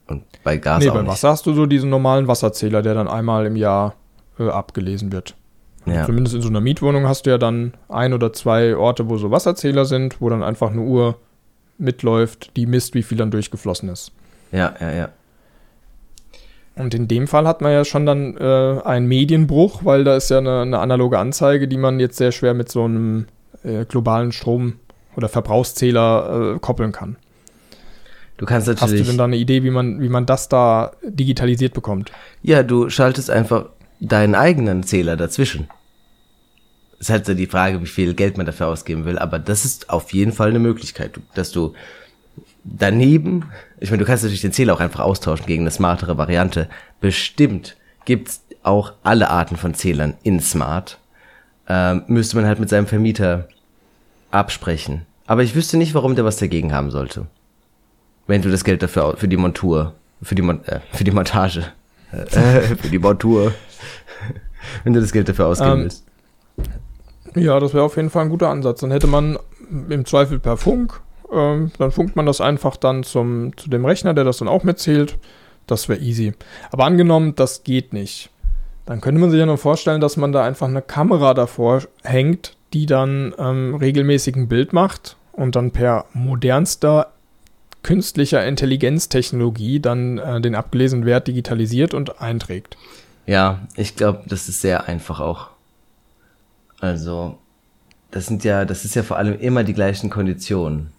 und bei Gas nee, auch beim Wasser hast du so diesen normalen Wasserzähler, der dann einmal im Jahr äh, abgelesen wird. Ja. Zumindest in so einer Mietwohnung hast du ja dann ein oder zwei Orte, wo so Wasserzähler sind, wo dann einfach eine Uhr mitläuft, die misst, wie viel dann durchgeflossen ist. Ja, ja, ja. Und in dem Fall hat man ja schon dann äh, einen Medienbruch, weil da ist ja eine, eine, analoge Anzeige, die man jetzt sehr schwer mit so einem äh, globalen Strom- oder Verbrauchszähler äh, koppeln kann. Du kannst natürlich. Hast du denn da eine Idee, wie man, wie man das da digitalisiert bekommt? Ja, du schaltest einfach deinen eigenen Zähler dazwischen. Das ist halt so die Frage, wie viel Geld man dafür ausgeben will, aber das ist auf jeden Fall eine Möglichkeit, dass du daneben, ich meine, du kannst natürlich den Zähler auch einfach austauschen gegen eine smartere Variante. Bestimmt gibt's auch alle Arten von Zählern in Smart. Ähm, müsste man halt mit seinem Vermieter absprechen. Aber ich wüsste nicht, warum der was dagegen haben sollte wenn du das Geld dafür für die Montur, für die, Mon äh, für die Montage, äh, für die Montur, wenn du das Geld dafür ausgeben ähm, willst. Ja, das wäre auf jeden Fall ein guter Ansatz. Dann hätte man im Zweifel per Funk, ähm, dann funkt man das einfach dann zum, zu dem Rechner, der das dann auch mitzählt. Das wäre easy. Aber angenommen, das geht nicht. Dann könnte man sich ja nur vorstellen, dass man da einfach eine Kamera davor hängt, die dann ähm, regelmäßig ein Bild macht und dann per modernster künstlicher Intelligenztechnologie dann äh, den abgelesenen Wert digitalisiert und einträgt. Ja, ich glaube, das ist sehr einfach auch. Also, das sind ja, das ist ja vor allem immer die gleichen Konditionen.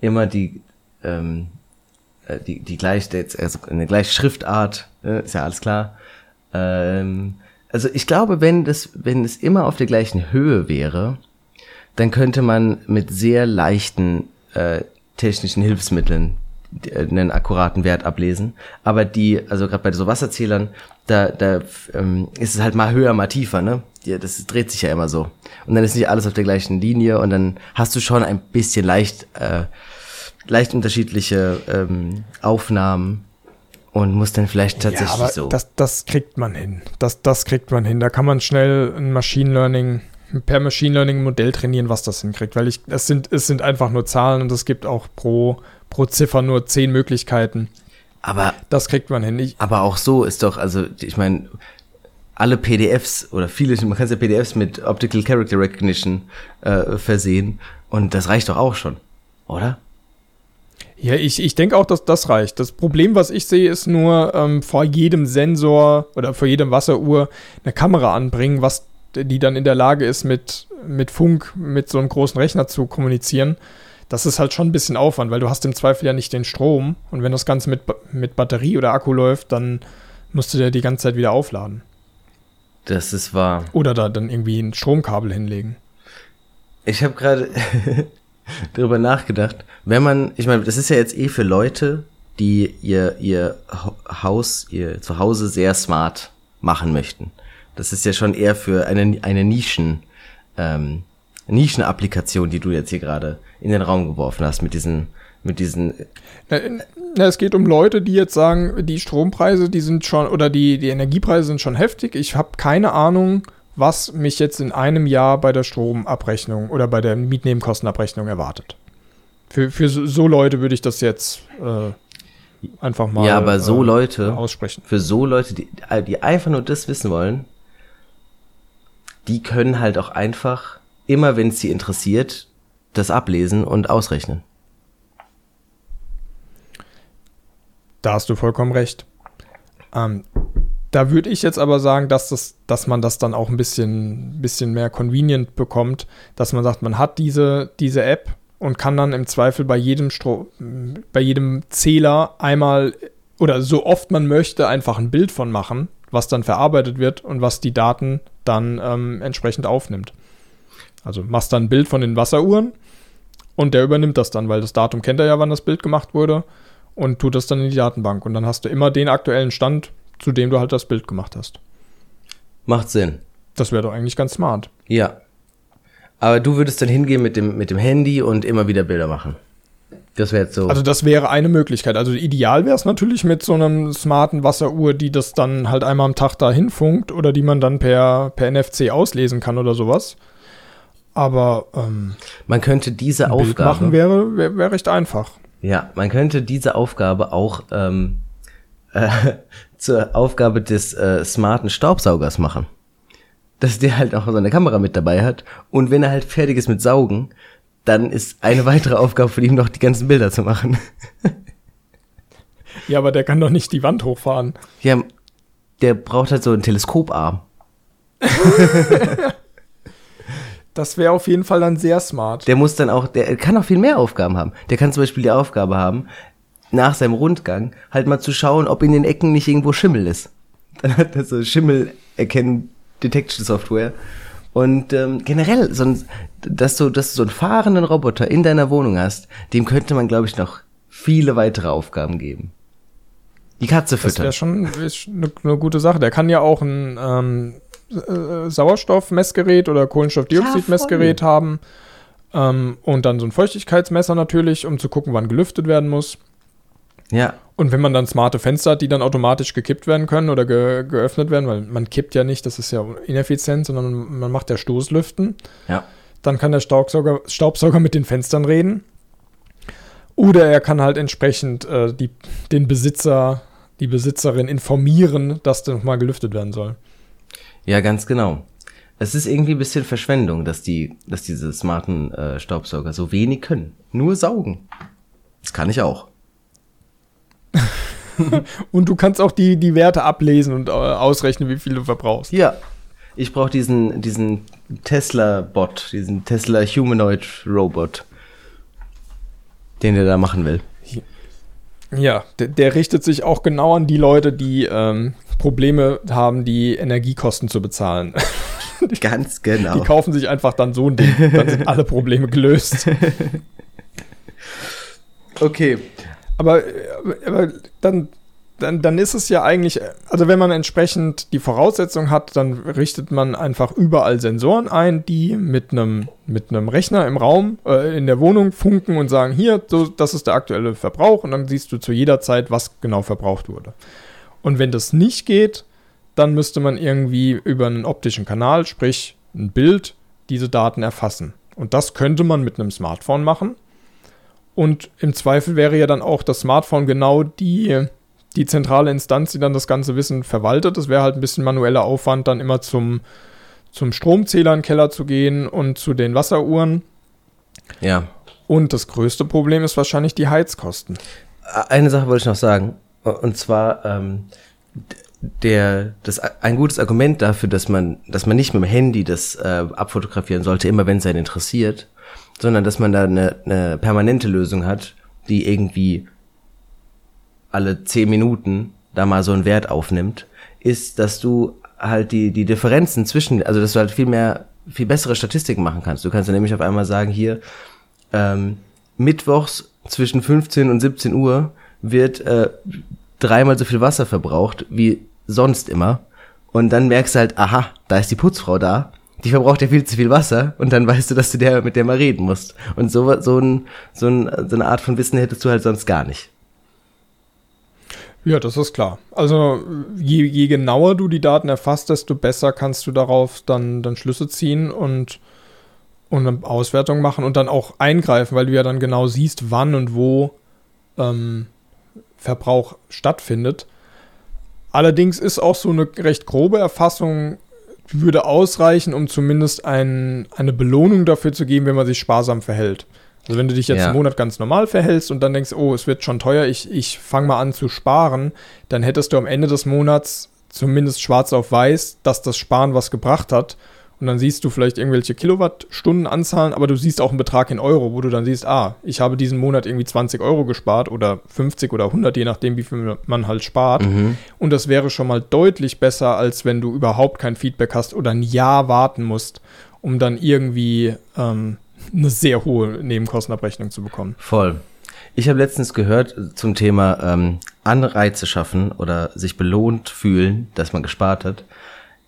Immer die, ähm, äh, die, die gleiche, also eine gleiche Schriftart, äh, ist ja alles klar. Ähm, also ich glaube, wenn das, wenn es immer auf der gleichen Höhe wäre, dann könnte man mit sehr leichten äh, technischen Hilfsmitteln äh, einen akkuraten Wert ablesen. Aber die, also gerade bei so Wasserzählern, da, da ähm, ist es halt mal höher, mal tiefer, ne? Ja, das dreht sich ja immer so. Und dann ist nicht alles auf der gleichen Linie und dann hast du schon ein bisschen leicht, äh, leicht unterschiedliche ähm, Aufnahmen und muss dann vielleicht tatsächlich ja, so. Das, das kriegt man hin. Das, das kriegt man hin. Da kann man schnell ein Machine Learning per Machine Learning Modell trainieren, was das hinkriegt, weil ich, es sind, es sind einfach nur Zahlen und es gibt auch pro, pro Ziffer nur zehn Möglichkeiten. Aber das kriegt man hin. Ich, aber auch so ist doch, also ich meine, alle PDFs oder viele, man kann ja PDFs mit Optical Character Recognition äh, versehen und das reicht doch auch schon, oder? Ja, ich, ich denke auch, dass das reicht. Das Problem, was ich sehe, ist nur ähm, vor jedem Sensor oder vor jedem Wasseruhr eine Kamera anbringen, was die dann in der Lage ist, mit, mit Funk mit so einem großen Rechner zu kommunizieren. Das ist halt schon ein bisschen Aufwand, weil du hast im Zweifel ja nicht den Strom und wenn das Ganze mit, mit Batterie oder Akku läuft, dann musst du dir die ganze Zeit wieder aufladen. Das ist wahr. Oder da dann irgendwie ein Stromkabel hinlegen. Ich habe gerade darüber nachgedacht, wenn man, ich meine, das ist ja jetzt eh für Leute, die ihr, ihr Haus, ihr Zuhause sehr smart machen möchten. Das ist ja schon eher für eine, eine Nischen, ähm, Nischenapplikation, die du jetzt hier gerade in den Raum geworfen hast mit diesen, mit diesen. Na, na, es geht um Leute, die jetzt sagen, die Strompreise, die sind schon, oder die, die Energiepreise sind schon heftig. Ich habe keine Ahnung, was mich jetzt in einem Jahr bei der Stromabrechnung oder bei der Mietnebenkostenabrechnung erwartet. Für, für so Leute würde ich das jetzt äh, einfach mal ja, aber so äh, Leute, aussprechen. Für so Leute, die, die einfach nur das wissen wollen, die können halt auch einfach, immer wenn es sie interessiert, das ablesen und ausrechnen. Da hast du vollkommen recht. Ähm, da würde ich jetzt aber sagen, dass, das, dass man das dann auch ein bisschen, bisschen mehr convenient bekommt, dass man sagt, man hat diese, diese App und kann dann im Zweifel bei jedem, Stro bei jedem Zähler einmal oder so oft man möchte einfach ein Bild von machen, was dann verarbeitet wird und was die Daten dann ähm, entsprechend aufnimmt. Also machst dann ein Bild von den Wasseruhren und der übernimmt das dann, weil das Datum kennt er ja, wann das Bild gemacht wurde und tut das dann in die Datenbank. Und dann hast du immer den aktuellen Stand zu dem du halt das Bild gemacht hast. Macht Sinn. Das wäre doch eigentlich ganz smart. Ja. Aber du würdest dann hingehen mit dem, mit dem Handy und immer wieder Bilder machen. Das wäre jetzt so. Also das wäre eine Möglichkeit. Also ideal wäre es natürlich mit so einem smarten Wasseruhr, die das dann halt einmal am Tag dahin funkt oder die man dann per, per NFC auslesen kann oder sowas. Aber ähm, man könnte diese ein Aufgabe Bild machen wäre, wäre, wäre recht einfach. Ja, man könnte diese Aufgabe auch ähm, äh, zur Aufgabe des äh, smarten Staubsaugers machen. Dass der halt auch so eine Kamera mit dabei hat und wenn er halt fertig ist mit Saugen, dann ist eine weitere Aufgabe für ihn noch die ganzen Bilder zu machen. ja, aber der kann doch nicht die Wand hochfahren. Ja, der braucht halt so einen Teleskoparm. das wäre auf jeden Fall dann sehr smart. Der muss dann auch, der kann auch viel mehr Aufgaben haben. Der kann zum Beispiel die Aufgabe haben, nach seinem Rundgang halt mal zu schauen, ob in den Ecken nicht irgendwo Schimmel ist. Dann hat er so Schimmel erkennen Detection Software. Und ähm, generell, so ein, dass, du, dass du so einen fahrenden Roboter in deiner Wohnung hast, dem könnte man, glaube ich, noch viele weitere Aufgaben geben. Die Katze füttern. Das wäre schon eine, eine gute Sache. Der kann ja auch ein ähm, äh, Sauerstoffmessgerät oder Kohlenstoffdioxidmessgerät ja, haben. Ähm, und dann so ein Feuchtigkeitsmesser natürlich, um zu gucken, wann gelüftet werden muss. Ja. Und wenn man dann smarte Fenster hat, die dann automatisch gekippt werden können oder ge geöffnet werden, weil man kippt ja nicht, das ist ja ineffizient, sondern man macht ja Stoßlüften. Ja. Dann kann der Staubsauger, Staubsauger mit den Fenstern reden. Oder er kann halt entsprechend äh, die, den Besitzer, die Besitzerin informieren, dass das nochmal gelüftet werden soll. Ja, ganz genau. Es ist irgendwie ein bisschen Verschwendung, dass die, dass diese smarten äh, Staubsauger so wenig können. Nur saugen. Das kann ich auch. und du kannst auch die, die Werte ablesen und äh, ausrechnen, wie viel du verbrauchst. Ja. Ich brauche diesen, diesen Tesla-Bot, diesen Tesla Humanoid Robot, den der da machen will. Ja, der, der richtet sich auch genau an die Leute, die ähm, Probleme haben, die Energiekosten zu bezahlen. Ganz genau. Die kaufen sich einfach dann so ein Ding, dann sind alle Probleme gelöst. Okay, aber, aber dann, dann, dann ist es ja eigentlich, also wenn man entsprechend die Voraussetzung hat, dann richtet man einfach überall Sensoren ein, die mit einem mit einem Rechner im Raum, äh, in der Wohnung funken und sagen, hier, so, das ist der aktuelle Verbrauch und dann siehst du zu jeder Zeit, was genau verbraucht wurde. Und wenn das nicht geht, dann müsste man irgendwie über einen optischen Kanal, sprich ein Bild, diese Daten erfassen. Und das könnte man mit einem Smartphone machen. Und im Zweifel wäre ja dann auch das Smartphone genau die, die zentrale Instanz, die dann das ganze Wissen verwaltet. Das wäre halt ein bisschen manueller Aufwand, dann immer zum, zum Stromzähler in den Keller zu gehen und zu den Wasseruhren. Ja. Und das größte Problem ist wahrscheinlich die Heizkosten. Eine Sache wollte ich noch sagen. Und zwar, ähm, der, das, ein gutes Argument dafür, dass man, dass man nicht mit dem Handy das äh, abfotografieren sollte, immer wenn es einen interessiert, sondern dass man da eine, eine permanente Lösung hat, die irgendwie alle zehn Minuten da mal so einen Wert aufnimmt, ist, dass du halt die, die Differenzen zwischen, also dass du halt viel mehr, viel bessere Statistiken machen kannst. Du kannst ja nämlich auf einmal sagen, hier, ähm, mittwochs zwischen 15 und 17 Uhr wird äh, dreimal so viel Wasser verbraucht wie sonst immer. Und dann merkst du halt, aha, da ist die Putzfrau da. Die verbraucht ja viel zu viel Wasser und dann weißt du, dass du der, mit der mal reden musst. Und so, so, ein, so, ein, so eine Art von Wissen hättest du halt sonst gar nicht. Ja, das ist klar. Also je, je genauer du die Daten erfasst, desto besser kannst du darauf dann, dann Schlüsse ziehen und, und eine Auswertung machen und dann auch eingreifen, weil du ja dann genau siehst, wann und wo ähm, Verbrauch stattfindet. Allerdings ist auch so eine recht grobe Erfassung würde ausreichen, um zumindest ein, eine Belohnung dafür zu geben, wenn man sich sparsam verhält. Also wenn du dich jetzt ja. im Monat ganz normal verhältst und dann denkst, oh, es wird schon teuer, ich, ich fange mal an zu sparen, dann hättest du am Ende des Monats zumindest schwarz auf weiß, dass das Sparen was gebracht hat. Und dann siehst du vielleicht irgendwelche Kilowattstunden anzahlen, aber du siehst auch einen Betrag in Euro, wo du dann siehst, ah, ich habe diesen Monat irgendwie 20 Euro gespart oder 50 oder 100, je nachdem, wie viel man halt spart. Mhm. Und das wäre schon mal deutlich besser, als wenn du überhaupt kein Feedback hast oder ein Jahr warten musst, um dann irgendwie ähm, eine sehr hohe Nebenkostenabrechnung zu bekommen. Voll. Ich habe letztens gehört zum Thema ähm, Anreize schaffen oder sich belohnt fühlen, dass man gespart hat.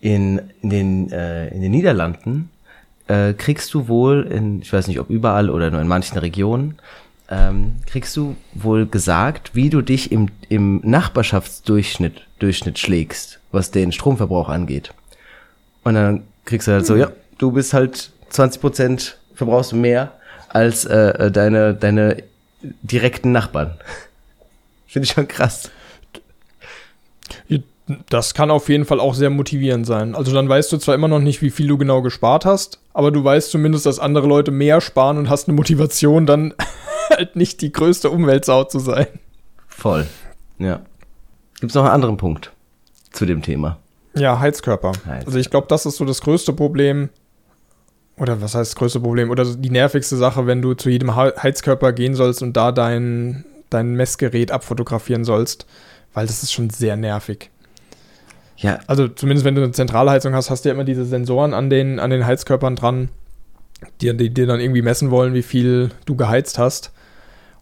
In, in, den, äh, in den Niederlanden äh, kriegst du wohl, in, ich weiß nicht ob überall oder nur in manchen Regionen, ähm, kriegst du wohl gesagt, wie du dich im, im Nachbarschaftsdurchschnitt Durchschnitt schlägst, was den Stromverbrauch angeht. Und dann kriegst du halt so, hm. ja, du bist halt 20 Prozent verbrauchst du mehr als äh, äh, deine, deine direkten Nachbarn. Finde ich schon krass. Das kann auf jeden Fall auch sehr motivierend sein. Also dann weißt du zwar immer noch nicht, wie viel du genau gespart hast, aber du weißt zumindest, dass andere Leute mehr sparen und hast eine Motivation, dann halt nicht die größte Umweltsau zu sein. Voll. Ja. Gibt es noch einen anderen Punkt zu dem Thema? Ja, Heizkörper. Heizkörper. Also ich glaube, das ist so das größte Problem, oder was heißt das größte Problem? Oder die nervigste Sache, wenn du zu jedem Heizkörper gehen sollst und da dein, dein Messgerät abfotografieren sollst, weil das ist schon sehr nervig. Ja. Also zumindest wenn du eine Zentralheizung hast, hast du ja immer diese Sensoren an den, an den Heizkörpern dran, die, die dir dann irgendwie messen wollen, wie viel du geheizt hast.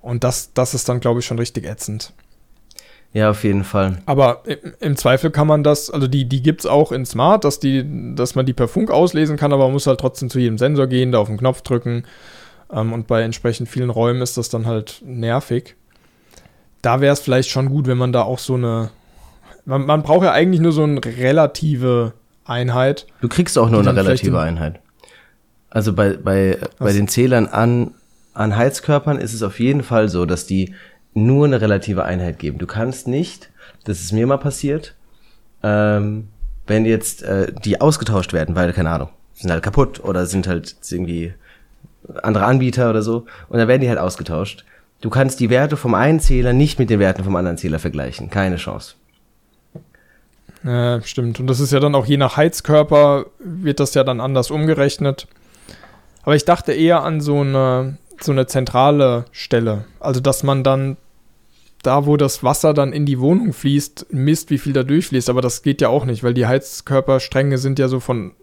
Und das, das ist dann, glaube ich, schon richtig ätzend. Ja, auf jeden Fall. Aber im, Zweifel kann man das, also die, die gibt es auch in Smart, dass, die, dass man die per Funk auslesen kann, aber man muss halt trotzdem zu jedem Sensor gehen, da auf den Knopf drücken. Ähm, und bei entsprechend vielen Räumen ist das dann halt nervig. Da wäre es vielleicht schon gut, wenn man da auch so eine. Man, man braucht ja eigentlich nur so eine relative Einheit. Du kriegst auch nur eine relative Einheit. Also bei, bei, bei den Zählern an, an Heizkörpern ist es auf jeden Fall so, dass die nur eine relative Einheit geben. Du kannst nicht, das ist mir mal passiert, ähm, wenn jetzt äh, die ausgetauscht werden, weil, keine Ahnung, sind halt kaputt oder sind halt irgendwie andere Anbieter oder so, und dann werden die halt ausgetauscht. Du kannst die Werte vom einen Zähler nicht mit den Werten vom anderen Zähler vergleichen. Keine Chance. Ja, stimmt. Und das ist ja dann auch je nach Heizkörper wird das ja dann anders umgerechnet. Aber ich dachte eher an so eine, so eine zentrale Stelle. Also, dass man dann da, wo das Wasser dann in die Wohnung fließt, misst, wie viel da durchfließt. Aber das geht ja auch nicht, weil die Heizkörperstränge sind ja so von,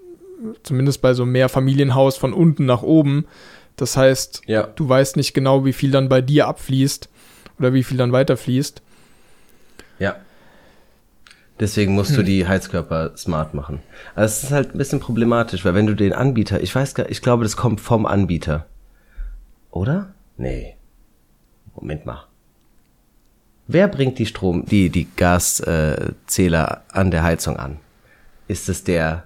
zumindest bei so einem Mehrfamilienhaus, von unten nach oben. Das heißt, ja. du weißt nicht genau, wie viel dann bei dir abfließt oder wie viel dann weiterfließt. Deswegen musst hm. du die Heizkörper smart machen. Also es ist halt ein bisschen problematisch, weil wenn du den Anbieter, ich weiß gar, ich glaube, das kommt vom Anbieter. Oder? Nee. Moment mal. Wer bringt die Strom, die, die Gaszähler äh, an der Heizung an? Ist es der,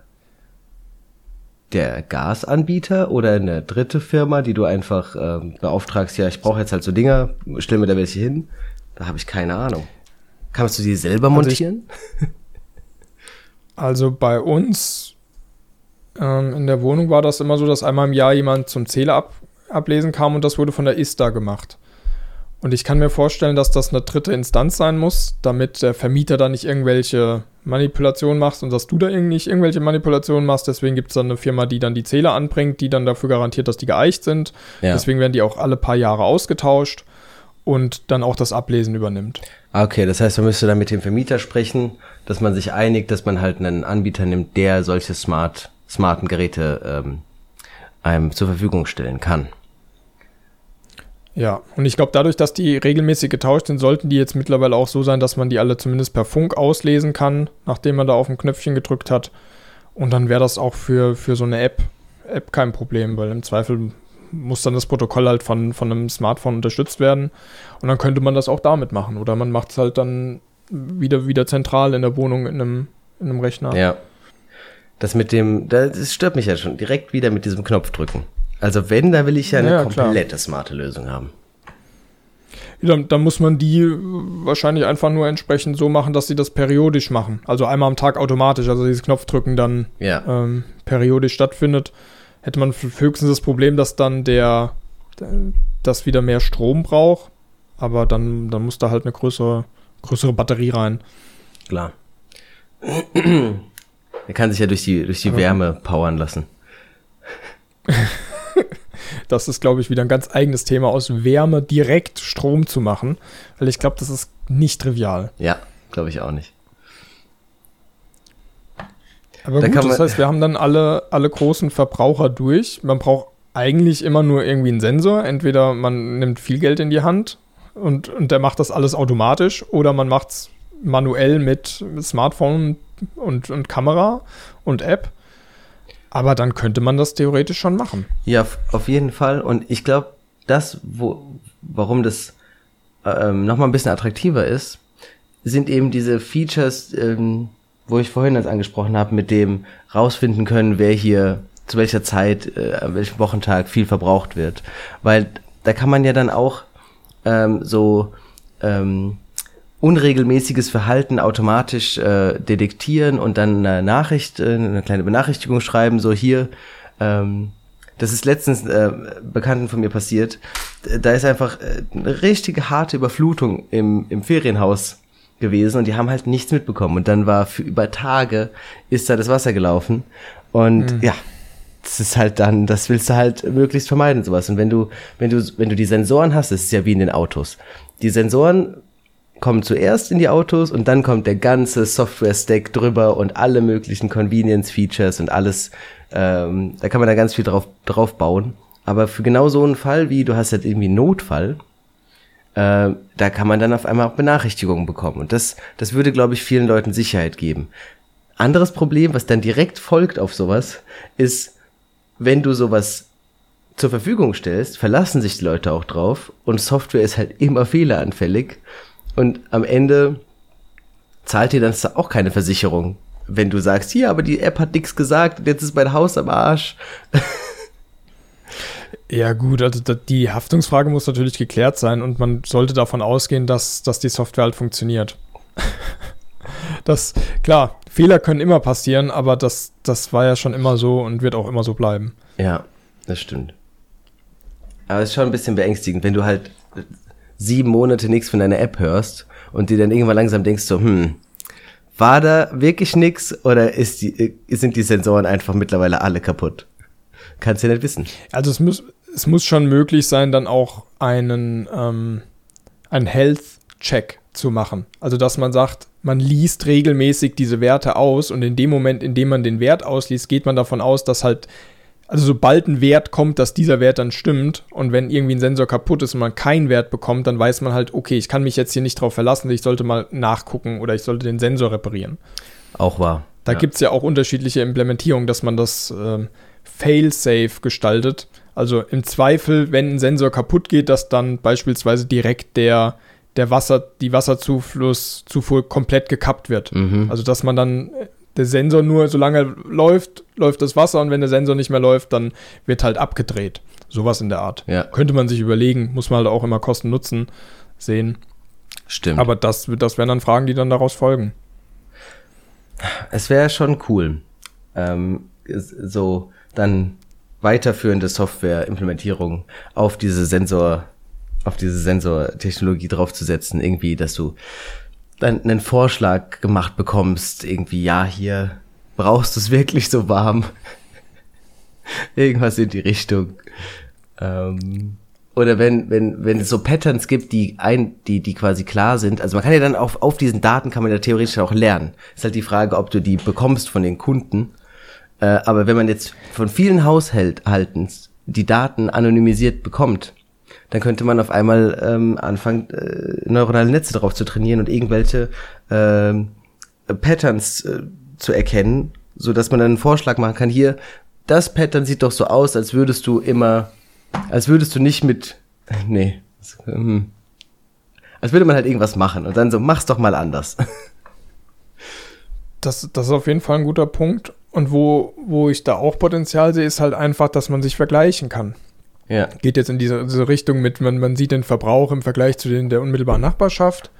der Gasanbieter oder eine dritte Firma, die du einfach ähm, beauftragst, ja, ich brauche jetzt halt so Dinger, stell mir da welche hin? Da habe ich keine Ahnung. Kannst du die selber montieren? Also, ich, also bei uns ähm, in der Wohnung war das immer so, dass einmal im Jahr jemand zum Zähler ab, ablesen kam und das wurde von der ISTA gemacht. Und ich kann mir vorstellen, dass das eine dritte Instanz sein muss, damit der Vermieter da nicht irgendwelche Manipulationen macht und dass du da nicht irgendwelche Manipulationen machst. Deswegen gibt es dann eine Firma, die dann die Zähler anbringt, die dann dafür garantiert, dass die geeicht sind. Ja. Deswegen werden die auch alle paar Jahre ausgetauscht und dann auch das Ablesen übernimmt. Ah, okay, das heißt, man müsste dann mit dem Vermieter sprechen, dass man sich einigt, dass man halt einen Anbieter nimmt, der solche smart, smarten Geräte ähm, einem zur Verfügung stellen kann. Ja, und ich glaube, dadurch, dass die regelmäßig getauscht sind, sollten die jetzt mittlerweile auch so sein, dass man die alle zumindest per Funk auslesen kann, nachdem man da auf ein Knöpfchen gedrückt hat. Und dann wäre das auch für, für so eine App, App kein Problem, weil im Zweifel muss dann das Protokoll halt von, von einem Smartphone unterstützt werden. Und dann könnte man das auch damit machen. Oder man macht es halt dann wieder, wieder zentral in der Wohnung in einem, in einem Rechner. Ja. Das mit dem, das stört mich ja schon direkt wieder mit diesem Knopf drücken. Also wenn, da will ich ja eine ja, komplette klar. smarte Lösung haben. dann, dann, muss man die wahrscheinlich einfach nur entsprechend so machen, dass sie das periodisch machen. Also einmal am Tag automatisch, also dieses Knopfdrücken dann ja. ähm, periodisch stattfindet. Hätte man höchstens das Problem, dass dann der das wieder mehr Strom braucht. Aber dann, dann muss da halt eine größere, größere Batterie rein. Klar. Er kann sich ja durch die, durch die Wärme powern lassen. das ist, glaube ich, wieder ein ganz eigenes Thema, aus Wärme direkt Strom zu machen. Weil ich glaube, das ist nicht trivial. Ja, glaube ich auch nicht. Aber da gut, das heißt, wir haben dann alle, alle großen Verbraucher durch. Man braucht eigentlich immer nur irgendwie einen Sensor. Entweder man nimmt viel Geld in die Hand und, und der macht das alles automatisch oder man macht es manuell mit Smartphone und, und Kamera und App. Aber dann könnte man das theoretisch schon machen. Ja, auf jeden Fall. Und ich glaube, das, wo, warum das ähm, nochmal ein bisschen attraktiver ist, sind eben diese Features, ähm, wo ich vorhin das angesprochen habe, mit dem rausfinden können, wer hier zu welcher Zeit, äh, an welchem Wochentag viel verbraucht wird. Weil da kann man ja dann auch ähm, so ähm, unregelmäßiges Verhalten automatisch äh, detektieren und dann eine Nachricht, äh, eine kleine Benachrichtigung schreiben, so hier, ähm, das ist letztens äh, Bekannten von mir passiert. Da ist einfach äh, eine richtige harte Überflutung im, im Ferienhaus gewesen und die haben halt nichts mitbekommen. Und dann war für über Tage ist da das Wasser gelaufen. Und mhm. ja, das ist halt dann, das willst du halt möglichst vermeiden, sowas. Und wenn du, wenn du, wenn du die Sensoren hast, das ist ja wie in den Autos. Die Sensoren kommen zuerst in die Autos und dann kommt der ganze Software-Stack drüber und alle möglichen Convenience-Features und alles. Ähm, da kann man da ganz viel drauf, drauf bauen. Aber für genau so einen Fall, wie du hast halt irgendwie einen Notfall, äh, da kann man dann auf einmal auch Benachrichtigungen bekommen. Und das, das würde, glaube ich, vielen Leuten Sicherheit geben. Anderes Problem, was dann direkt folgt auf sowas, ist, wenn du sowas zur Verfügung stellst, verlassen sich die Leute auch drauf und Software ist halt immer fehleranfällig und am Ende zahlt dir dann auch keine Versicherung. Wenn du sagst, hier, aber die App hat nichts gesagt und jetzt ist mein Haus am Arsch. Ja, gut, also die Haftungsfrage muss natürlich geklärt sein und man sollte davon ausgehen, dass, dass die Software halt funktioniert. das, klar, Fehler können immer passieren, aber das, das war ja schon immer so und wird auch immer so bleiben. Ja, das stimmt. Aber es ist schon ein bisschen beängstigend, wenn du halt sieben Monate nichts von deiner App hörst und dir dann irgendwann langsam denkst so, hm, war da wirklich nichts oder ist die, äh, sind die Sensoren einfach mittlerweile alle kaputt? Kannst du ja nicht wissen. Also es muss, es muss schon möglich sein, dann auch einen, ähm, einen Health-Check zu machen. Also dass man sagt, man liest regelmäßig diese Werte aus und in dem Moment, in dem man den Wert ausliest, geht man davon aus, dass halt also sobald ein Wert kommt, dass dieser Wert dann stimmt und wenn irgendwie ein Sensor kaputt ist und man keinen Wert bekommt, dann weiß man halt, okay, ich kann mich jetzt hier nicht drauf verlassen, ich sollte mal nachgucken oder ich sollte den Sensor reparieren. Auch wahr. Da ja. gibt es ja auch unterschiedliche Implementierungen, dass man das ähm, fail-safe gestaltet. Also im Zweifel, wenn ein Sensor kaputt geht, dass dann beispielsweise direkt der, der Wasser, die Wasserzuflusszufuhr komplett gekappt wird. Mhm. Also dass man dann der Sensor nur, solange er läuft, läuft das Wasser und wenn der Sensor nicht mehr läuft, dann wird halt abgedreht. Sowas in der Art. Ja. Könnte man sich überlegen, muss man halt auch immer Kosten-Nutzen sehen. Stimmt. Aber das, das wären dann Fragen, die dann daraus folgen. Es wäre schon cool, ähm, so dann weiterführende Software-Implementierung auf diese Sensor, auf diese Sensortechnologie draufzusetzen, irgendwie, dass du dann einen Vorschlag gemacht bekommst, irgendwie, ja, hier brauchst du es wirklich so warm. Irgendwas in die Richtung. Ähm, oder wenn, wenn, wenn es so Patterns gibt, die ein, die, die quasi klar sind. Also man kann ja dann auf, auf diesen Daten kann man ja theoretisch auch lernen. Ist halt die Frage, ob du die bekommst von den Kunden. Äh, aber wenn man jetzt von vielen Haushalten die Daten anonymisiert bekommt, dann könnte man auf einmal ähm, anfangen, äh, neuronale Netze darauf zu trainieren und irgendwelche äh, Patterns äh, zu erkennen, so dass man dann einen Vorschlag machen kann. Hier, das Pattern sieht doch so aus, als würdest du immer als würdest du nicht mit, nee, hm. als würde man halt irgendwas machen und dann so, mach's doch mal anders. Das, das ist auf jeden Fall ein guter Punkt. Und wo, wo ich da auch Potenzial sehe, ist halt einfach, dass man sich vergleichen kann. Ja. Geht jetzt in diese, diese Richtung mit, man, man sieht den Verbrauch im Vergleich zu den der unmittelbaren Nachbarschaft.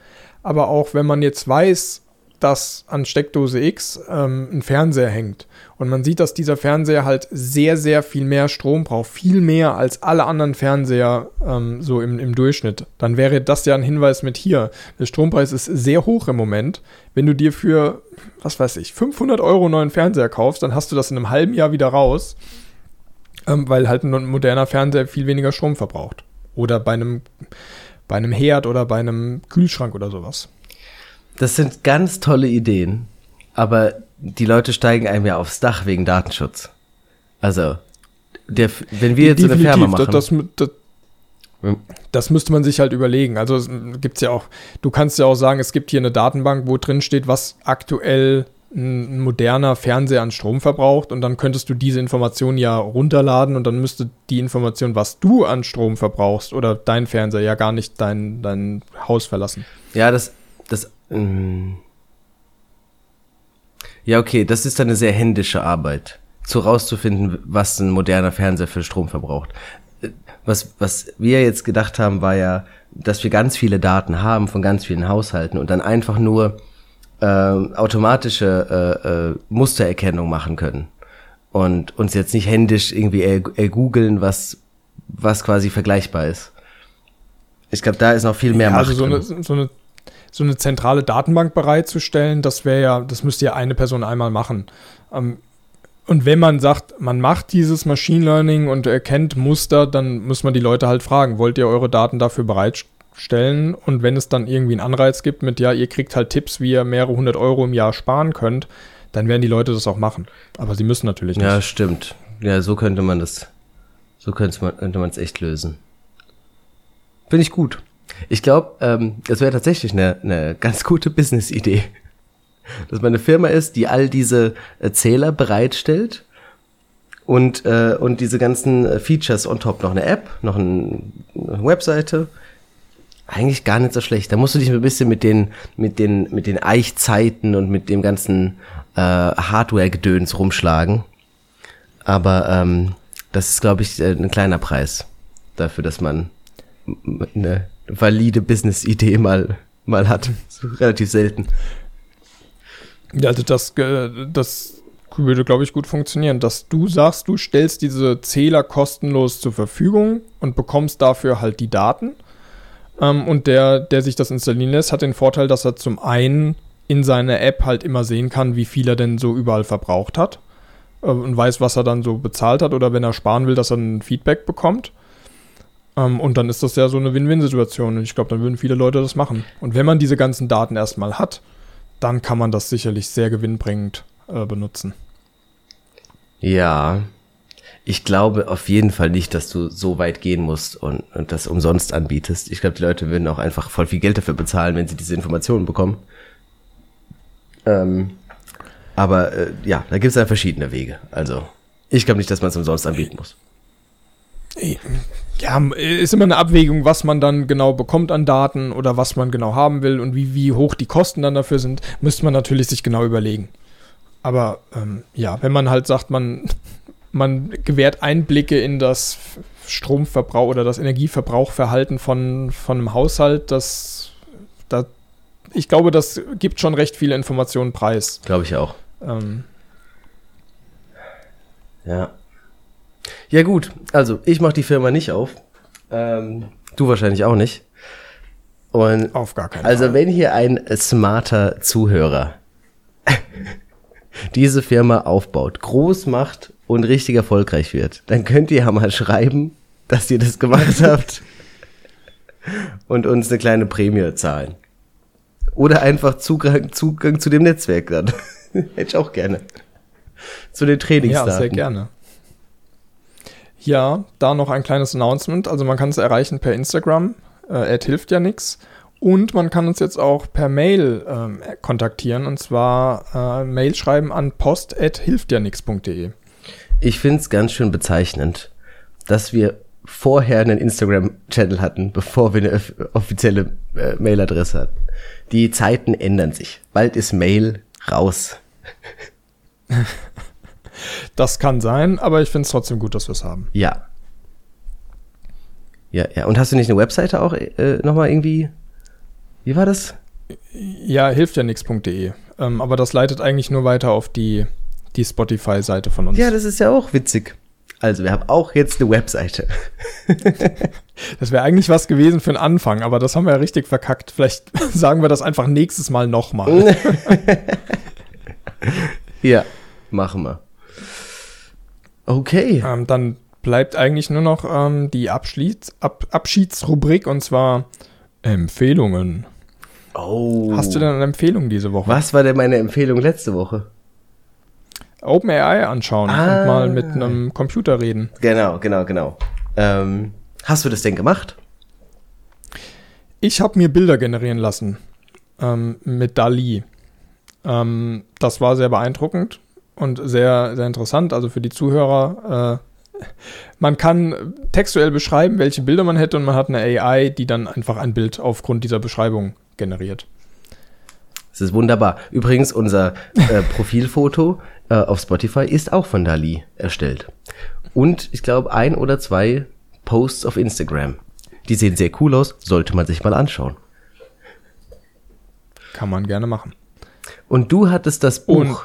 Aber auch wenn man jetzt weiß, dass an Steckdose X ähm, ein Fernseher hängt und man sieht, dass dieser Fernseher halt sehr, sehr viel mehr Strom braucht, viel mehr als alle anderen Fernseher ähm, so im, im Durchschnitt, dann wäre das ja ein Hinweis mit hier. Der Strompreis ist sehr hoch im Moment. Wenn du dir für, was weiß ich, 500 Euro neuen Fernseher kaufst, dann hast du das in einem halben Jahr wieder raus, ähm, weil halt ein moderner Fernseher viel weniger Strom verbraucht. Oder bei einem, bei einem Herd oder bei einem Kühlschrank oder sowas. Das sind ganz tolle Ideen, aber die Leute steigen einem ja aufs Dach wegen Datenschutz. Also, der, wenn wir jetzt Definitiv, eine Firma machen. Das, das, das, das müsste man sich halt überlegen. Also gibt's ja auch, du kannst ja auch sagen, es gibt hier eine Datenbank, wo drin steht, was aktuell ein moderner Fernseher an Strom verbraucht und dann könntest du diese Information ja runterladen und dann müsste die Information, was du an Strom verbrauchst oder dein Fernseher ja gar nicht dein, dein Haus verlassen. Ja, das, das Mm. Ja, okay, das ist eine sehr händische Arbeit, zu rauszufinden, was ein moderner Fernseher für Strom verbraucht. Was, was wir jetzt gedacht haben, war ja, dass wir ganz viele Daten haben von ganz vielen Haushalten und dann einfach nur äh, automatische äh, äh, Mustererkennung machen können und uns jetzt nicht händisch irgendwie ergoogeln, was, was quasi vergleichbar ist. Ich glaube, da ist noch viel mehr ja, also so eine, so eine so eine zentrale Datenbank bereitzustellen, das wäre ja, das müsste ja eine Person einmal machen. Ähm, und wenn man sagt, man macht dieses Machine Learning und erkennt Muster, dann muss man die Leute halt fragen, wollt ihr eure Daten dafür bereitstellen? Und wenn es dann irgendwie einen Anreiz gibt mit, ja, ihr kriegt halt Tipps, wie ihr mehrere hundert Euro im Jahr sparen könnt, dann werden die Leute das auch machen. Aber sie müssen natürlich nicht. Ja, stimmt. Ja, so könnte man das, so könnte man, könnte man es echt lösen. Finde ich gut. Ich glaube, ähm, das wäre tatsächlich eine, eine ganz gute Business-Idee. Dass man eine Firma ist, die all diese äh, Zähler bereitstellt und, äh, und diese ganzen äh, Features on top. Noch eine App, noch ein, eine Webseite. Eigentlich gar nicht so schlecht. Da musst du dich ein bisschen mit den, mit den, mit den Eichzeiten und mit dem ganzen äh, Hardware-Gedöns rumschlagen. Aber ähm, das ist, glaube ich, äh, ein kleiner Preis dafür, dass man eine valide Business-Idee mal, mal hat. relativ selten. Ja, also das, äh, das würde, glaube ich, gut funktionieren, dass du sagst, du stellst diese Zähler kostenlos zur Verfügung und bekommst dafür halt die Daten. Ähm, und der, der sich das installieren lässt, hat den Vorteil, dass er zum einen in seiner App halt immer sehen kann, wie viel er denn so überall verbraucht hat äh, und weiß, was er dann so bezahlt hat oder wenn er sparen will, dass er ein Feedback bekommt. Ähm, und dann ist das ja so eine Win-Win-Situation. Und ich glaube, dann würden viele Leute das machen. Und wenn man diese ganzen Daten erstmal hat, dann kann man das sicherlich sehr gewinnbringend äh, benutzen. Ja, ich glaube auf jeden Fall nicht, dass du so weit gehen musst und, und das umsonst anbietest. Ich glaube, die Leute würden auch einfach voll viel Geld dafür bezahlen, wenn sie diese Informationen bekommen. Ähm, aber äh, ja, da gibt es ja verschiedene Wege. Also ich glaube nicht, dass man es umsonst anbieten muss. Ja, ist immer eine Abwägung, was man dann genau bekommt an Daten oder was man genau haben will und wie, wie hoch die Kosten dann dafür sind, müsste man natürlich sich genau überlegen. Aber ähm, ja, wenn man halt sagt, man, man gewährt Einblicke in das Stromverbrauch oder das Energieverbrauchverhalten von, von einem Haushalt, das, da ich glaube, das gibt schon recht viele Informationen preis. Glaube ich auch. Ähm, Ja. Ja gut, also ich mache die Firma nicht auf. Ähm, du wahrscheinlich auch nicht. Und auf gar keinen also Fall. wenn hier ein smarter Zuhörer diese Firma aufbaut, groß macht und richtig erfolgreich wird, dann könnt ihr ja mal schreiben, dass ihr das gemacht habt und uns eine kleine Prämie zahlen. Oder einfach Zugang, Zugang zu dem Netzwerk dann. Hätte ich auch gerne. Zu den Ja, Trainingsdaten. sehr gerne. Ja, da noch ein kleines Announcement. Also man kann es erreichen per Instagram. Äh, Ad hilft ja nix. Und man kann uns jetzt auch per Mail ähm, kontaktieren. Und zwar äh, Mail schreiben an post.hilftjanix.de. Ich finde es ganz schön bezeichnend, dass wir vorher einen Instagram-Channel hatten, bevor wir eine offizielle äh, Mailadresse hatten. Die Zeiten ändern sich. Bald ist Mail raus. Das kann sein, aber ich finde es trotzdem gut, dass wir es haben. Ja. Ja, ja. Und hast du nicht eine Webseite auch äh, nochmal irgendwie? Wie war das? Ja, hilftjanix.de. Ähm, aber das leitet eigentlich nur weiter auf die, die Spotify-Seite von uns. Ja, das ist ja auch witzig. Also, wir haben auch jetzt eine Webseite. Das wäre eigentlich was gewesen für einen Anfang, aber das haben wir ja richtig verkackt. Vielleicht sagen wir das einfach nächstes Mal nochmal. ja, machen wir. Okay. ähm, dann bleibt eigentlich nur noch ähm, die Abschieds Ab Abschiedsrubrik und zwar Empfehlungen. Oh. Hast du denn eine Empfehlung diese Woche? Was war denn meine Empfehlung letzte Woche? OpenAI anschauen Ah. und mal mit einem Computer reden. Genau, genau, genau. Ähm, hast du das denn gemacht? Ich habe mir Bilder generieren lassen ähm, mit DALI. Ähm, das war sehr beeindruckend und sehr, sehr interessant. Also für die Zuhörer, äh, man kann textuell beschreiben, welche Bilder man hätte und man hat eine AI, die dann einfach ein Bild aufgrund dieser Beschreibung generiert. Das ist wunderbar. Übrigens, unser äh, Profilfoto äh, auf Spotify ist auch von Dali erstellt. Und ich glaube, ein oder zwei Posts auf Instagram. Die sehen sehr cool aus, sollte man sich mal anschauen. Kann man gerne machen. Und du hattest das Buch. Und-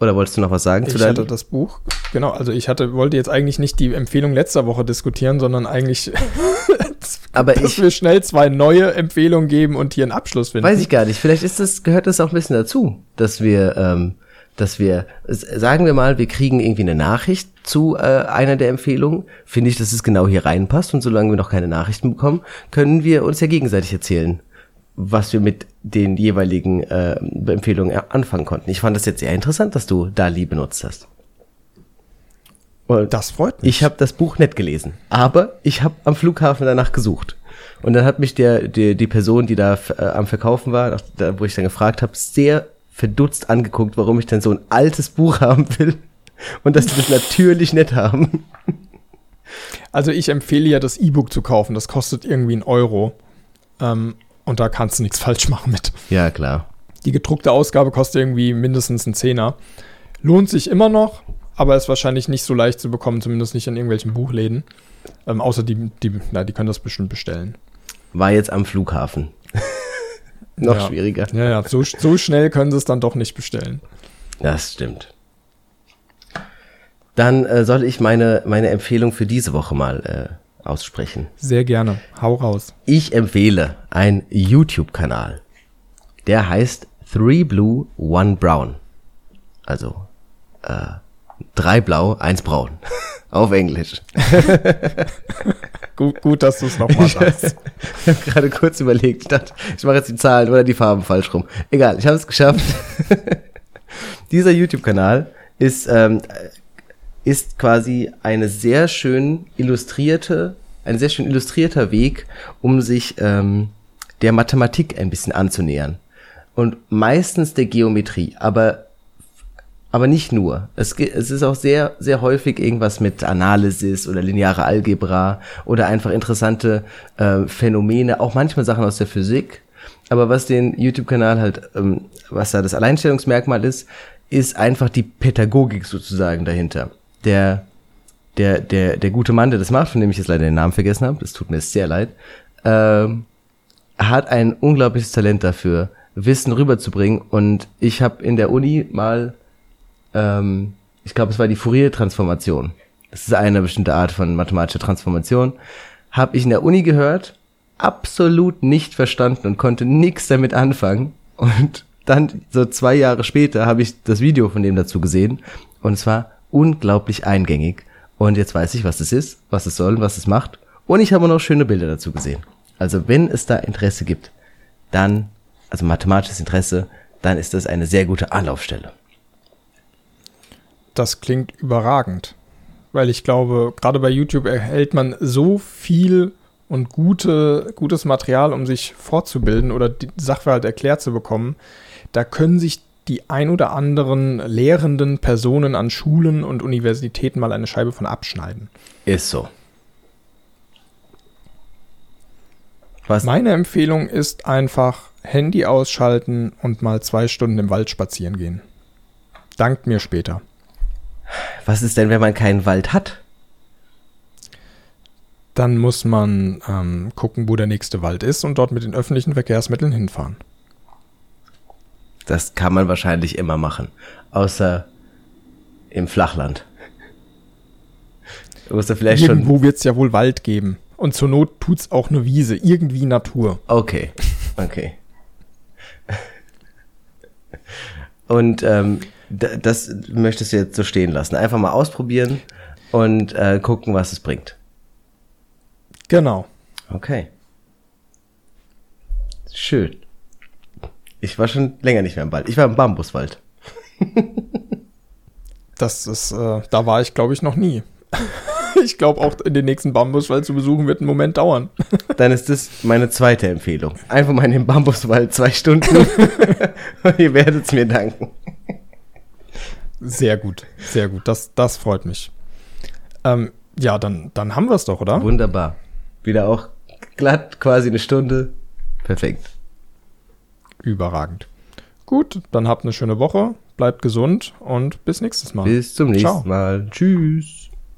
oder wolltest du noch was sagen zu Ich hatte das Buch, genau, also ich hatte, wollte jetzt eigentlich nicht die Empfehlung letzter Woche diskutieren, sondern eigentlich, Aber dass ich wir schnell zwei neue Empfehlungen geben und hier einen Abschluss finden. weiß ich gar nicht. Vielleicht ist das, gehört das auch ein bisschen dazu, dass wir, ähm, dass wir, sagen wir mal, wir kriegen irgendwie eine Nachricht zu äh, einer der Empfehlungen. Finde ich, dass es genau hier reinpasst. Und solange wir noch keine Nachrichten bekommen, können wir uns ja gegenseitig erzählen, was wir mit den jeweiligen äh, Empfehlungen anfangen konnten. Ich fand das jetzt sehr interessant, dass du Dali benutzt hast. Und Das freut mich. ich habe das Buch nicht gelesen, aber ich habe am Flughafen danach gesucht. Und dann hat mich der, der die Person, die da äh, am Verkaufen war, da, wo ich dann gefragt habe, sehr verdutzt angeguckt, warum ich denn so ein altes Buch haben will und dass die das natürlich nicht haben. Also ich empfehle ja das E-Book zu kaufen. Das kostet irgendwie einen Euro. Ähm, und da kannst du nichts falsch machen mit. Ja, klar. Die gedruckte Ausgabe kostet irgendwie mindestens einen Zehner. Lohnt sich immer noch, aber ist wahrscheinlich nicht so leicht zu bekommen, zumindest nicht in irgendwelchen Buchläden. Ähm, außer die, die, na, die können das bestimmt bestellen. War jetzt am Flughafen. Noch Ja. schwieriger. Ja, ja, so, so schnell können sie es dann doch nicht bestellen. Das stimmt. Dann äh, soll ich meine, meine Empfehlung für diese Woche mal äh, aussprechen. Sehr gerne. Hau raus. Ich empfehle einen YouTube-Kanal. Der heißt Three Blue, One Brown. Also äh, drei blau, eins braun. Auf Englisch. Gut, gut dass du es nochmal sagst. Ich habe gerade kurz überlegt, ich dachte, ich mache jetzt die Zahlen oder die Farben falsch rum. Egal, ich habe es geschafft. Dieser YouTube-Kanal ist, ähm, ist quasi eine sehr schön illustrierte, ein sehr schön illustrierter Weg, um sich ähm, der Mathematik ein bisschen anzunähern. Und meistens der Geometrie, aber aber nicht nur. Es, es ist auch sehr, sehr häufig irgendwas mit Analysis oder lineare Algebra oder einfach interessante äh, Phänomene, auch manchmal Sachen aus der Physik. Aber was den YouTube-Kanal halt, ähm, was da das Alleinstellungsmerkmal ist, ist einfach die Pädagogik sozusagen dahinter. Der, der, der, der gute Mann, der das macht, von dem ich jetzt leider den Namen vergessen habe, das tut mir sehr leid, ähm, hat ein unglaubliches Talent dafür, Wissen rüberzubringen. Und ich habe in der Uni mal, ähm, ich glaube, es war die Fourier-Transformation. Das ist eine bestimmte Art von mathematischer Transformation. Habe ich in der Uni gehört, absolut nicht verstanden und konnte nichts damit anfangen. Und dann so zwei Jahre später habe ich das Video von dem dazu gesehen und es war unglaublich eingängig. Und jetzt weiß ich, was es ist, was es soll, was es macht. Und ich habe noch schöne Bilder dazu gesehen. Also wenn es da Interesse gibt, dann, also mathematisches Interesse, dann ist das eine sehr gute Anlaufstelle. Das klingt überragend, weil ich glaube, gerade bei YouTube erhält man so viel und gute, gutes Material, um sich fortzubilden oder die Sachverhalt erklärt zu bekommen. Da können sich die ein oder anderen lehrenden Personen an Schulen und Universitäten mal eine Scheibe von abschneiden. Ist so. Was? Meine Empfehlung ist einfach Handy ausschalten und mal zwei Stunden im Wald spazieren gehen. Dankt mir später. Was ist denn, wenn man keinen Wald hat? Dann muss man ähm, gucken, wo der nächste Wald ist und dort mit den öffentlichen Verkehrsmitteln hinfahren. Das kann man wahrscheinlich immer machen. Außer im Flachland. Du musst da vielleicht Irgendwo schon. wird es ja wohl Wald geben. Und zur Not tut's auch eine Wiese, irgendwie Natur. Okay, okay. und ähm, das möchtest du jetzt so stehen lassen. Einfach mal ausprobieren und äh, gucken, was es bringt. Genau. Okay. Schön. Ich war schon länger nicht mehr im Wald. Ich war im Bambuswald. das ist, äh, da war ich, glaube ich, noch nie. ich glaube auch in den nächsten Bambuswald zu besuchen wird einen Moment dauern. Dann ist das meine zweite Empfehlung. Einfach mal in den Bambuswald zwei Stunden. und ihr werdet es mir danken. Sehr gut, sehr gut. Das, das freut mich. Ähm, ja, dann, dann haben wir es doch, oder? Wunderbar. Wieder auch glatt, quasi eine Stunde. Perfekt. Überragend. Gut, dann habt eine schöne Woche, bleibt gesund und bis nächstes Mal. Bis zum nächsten Ciao. Mal. Tschüss.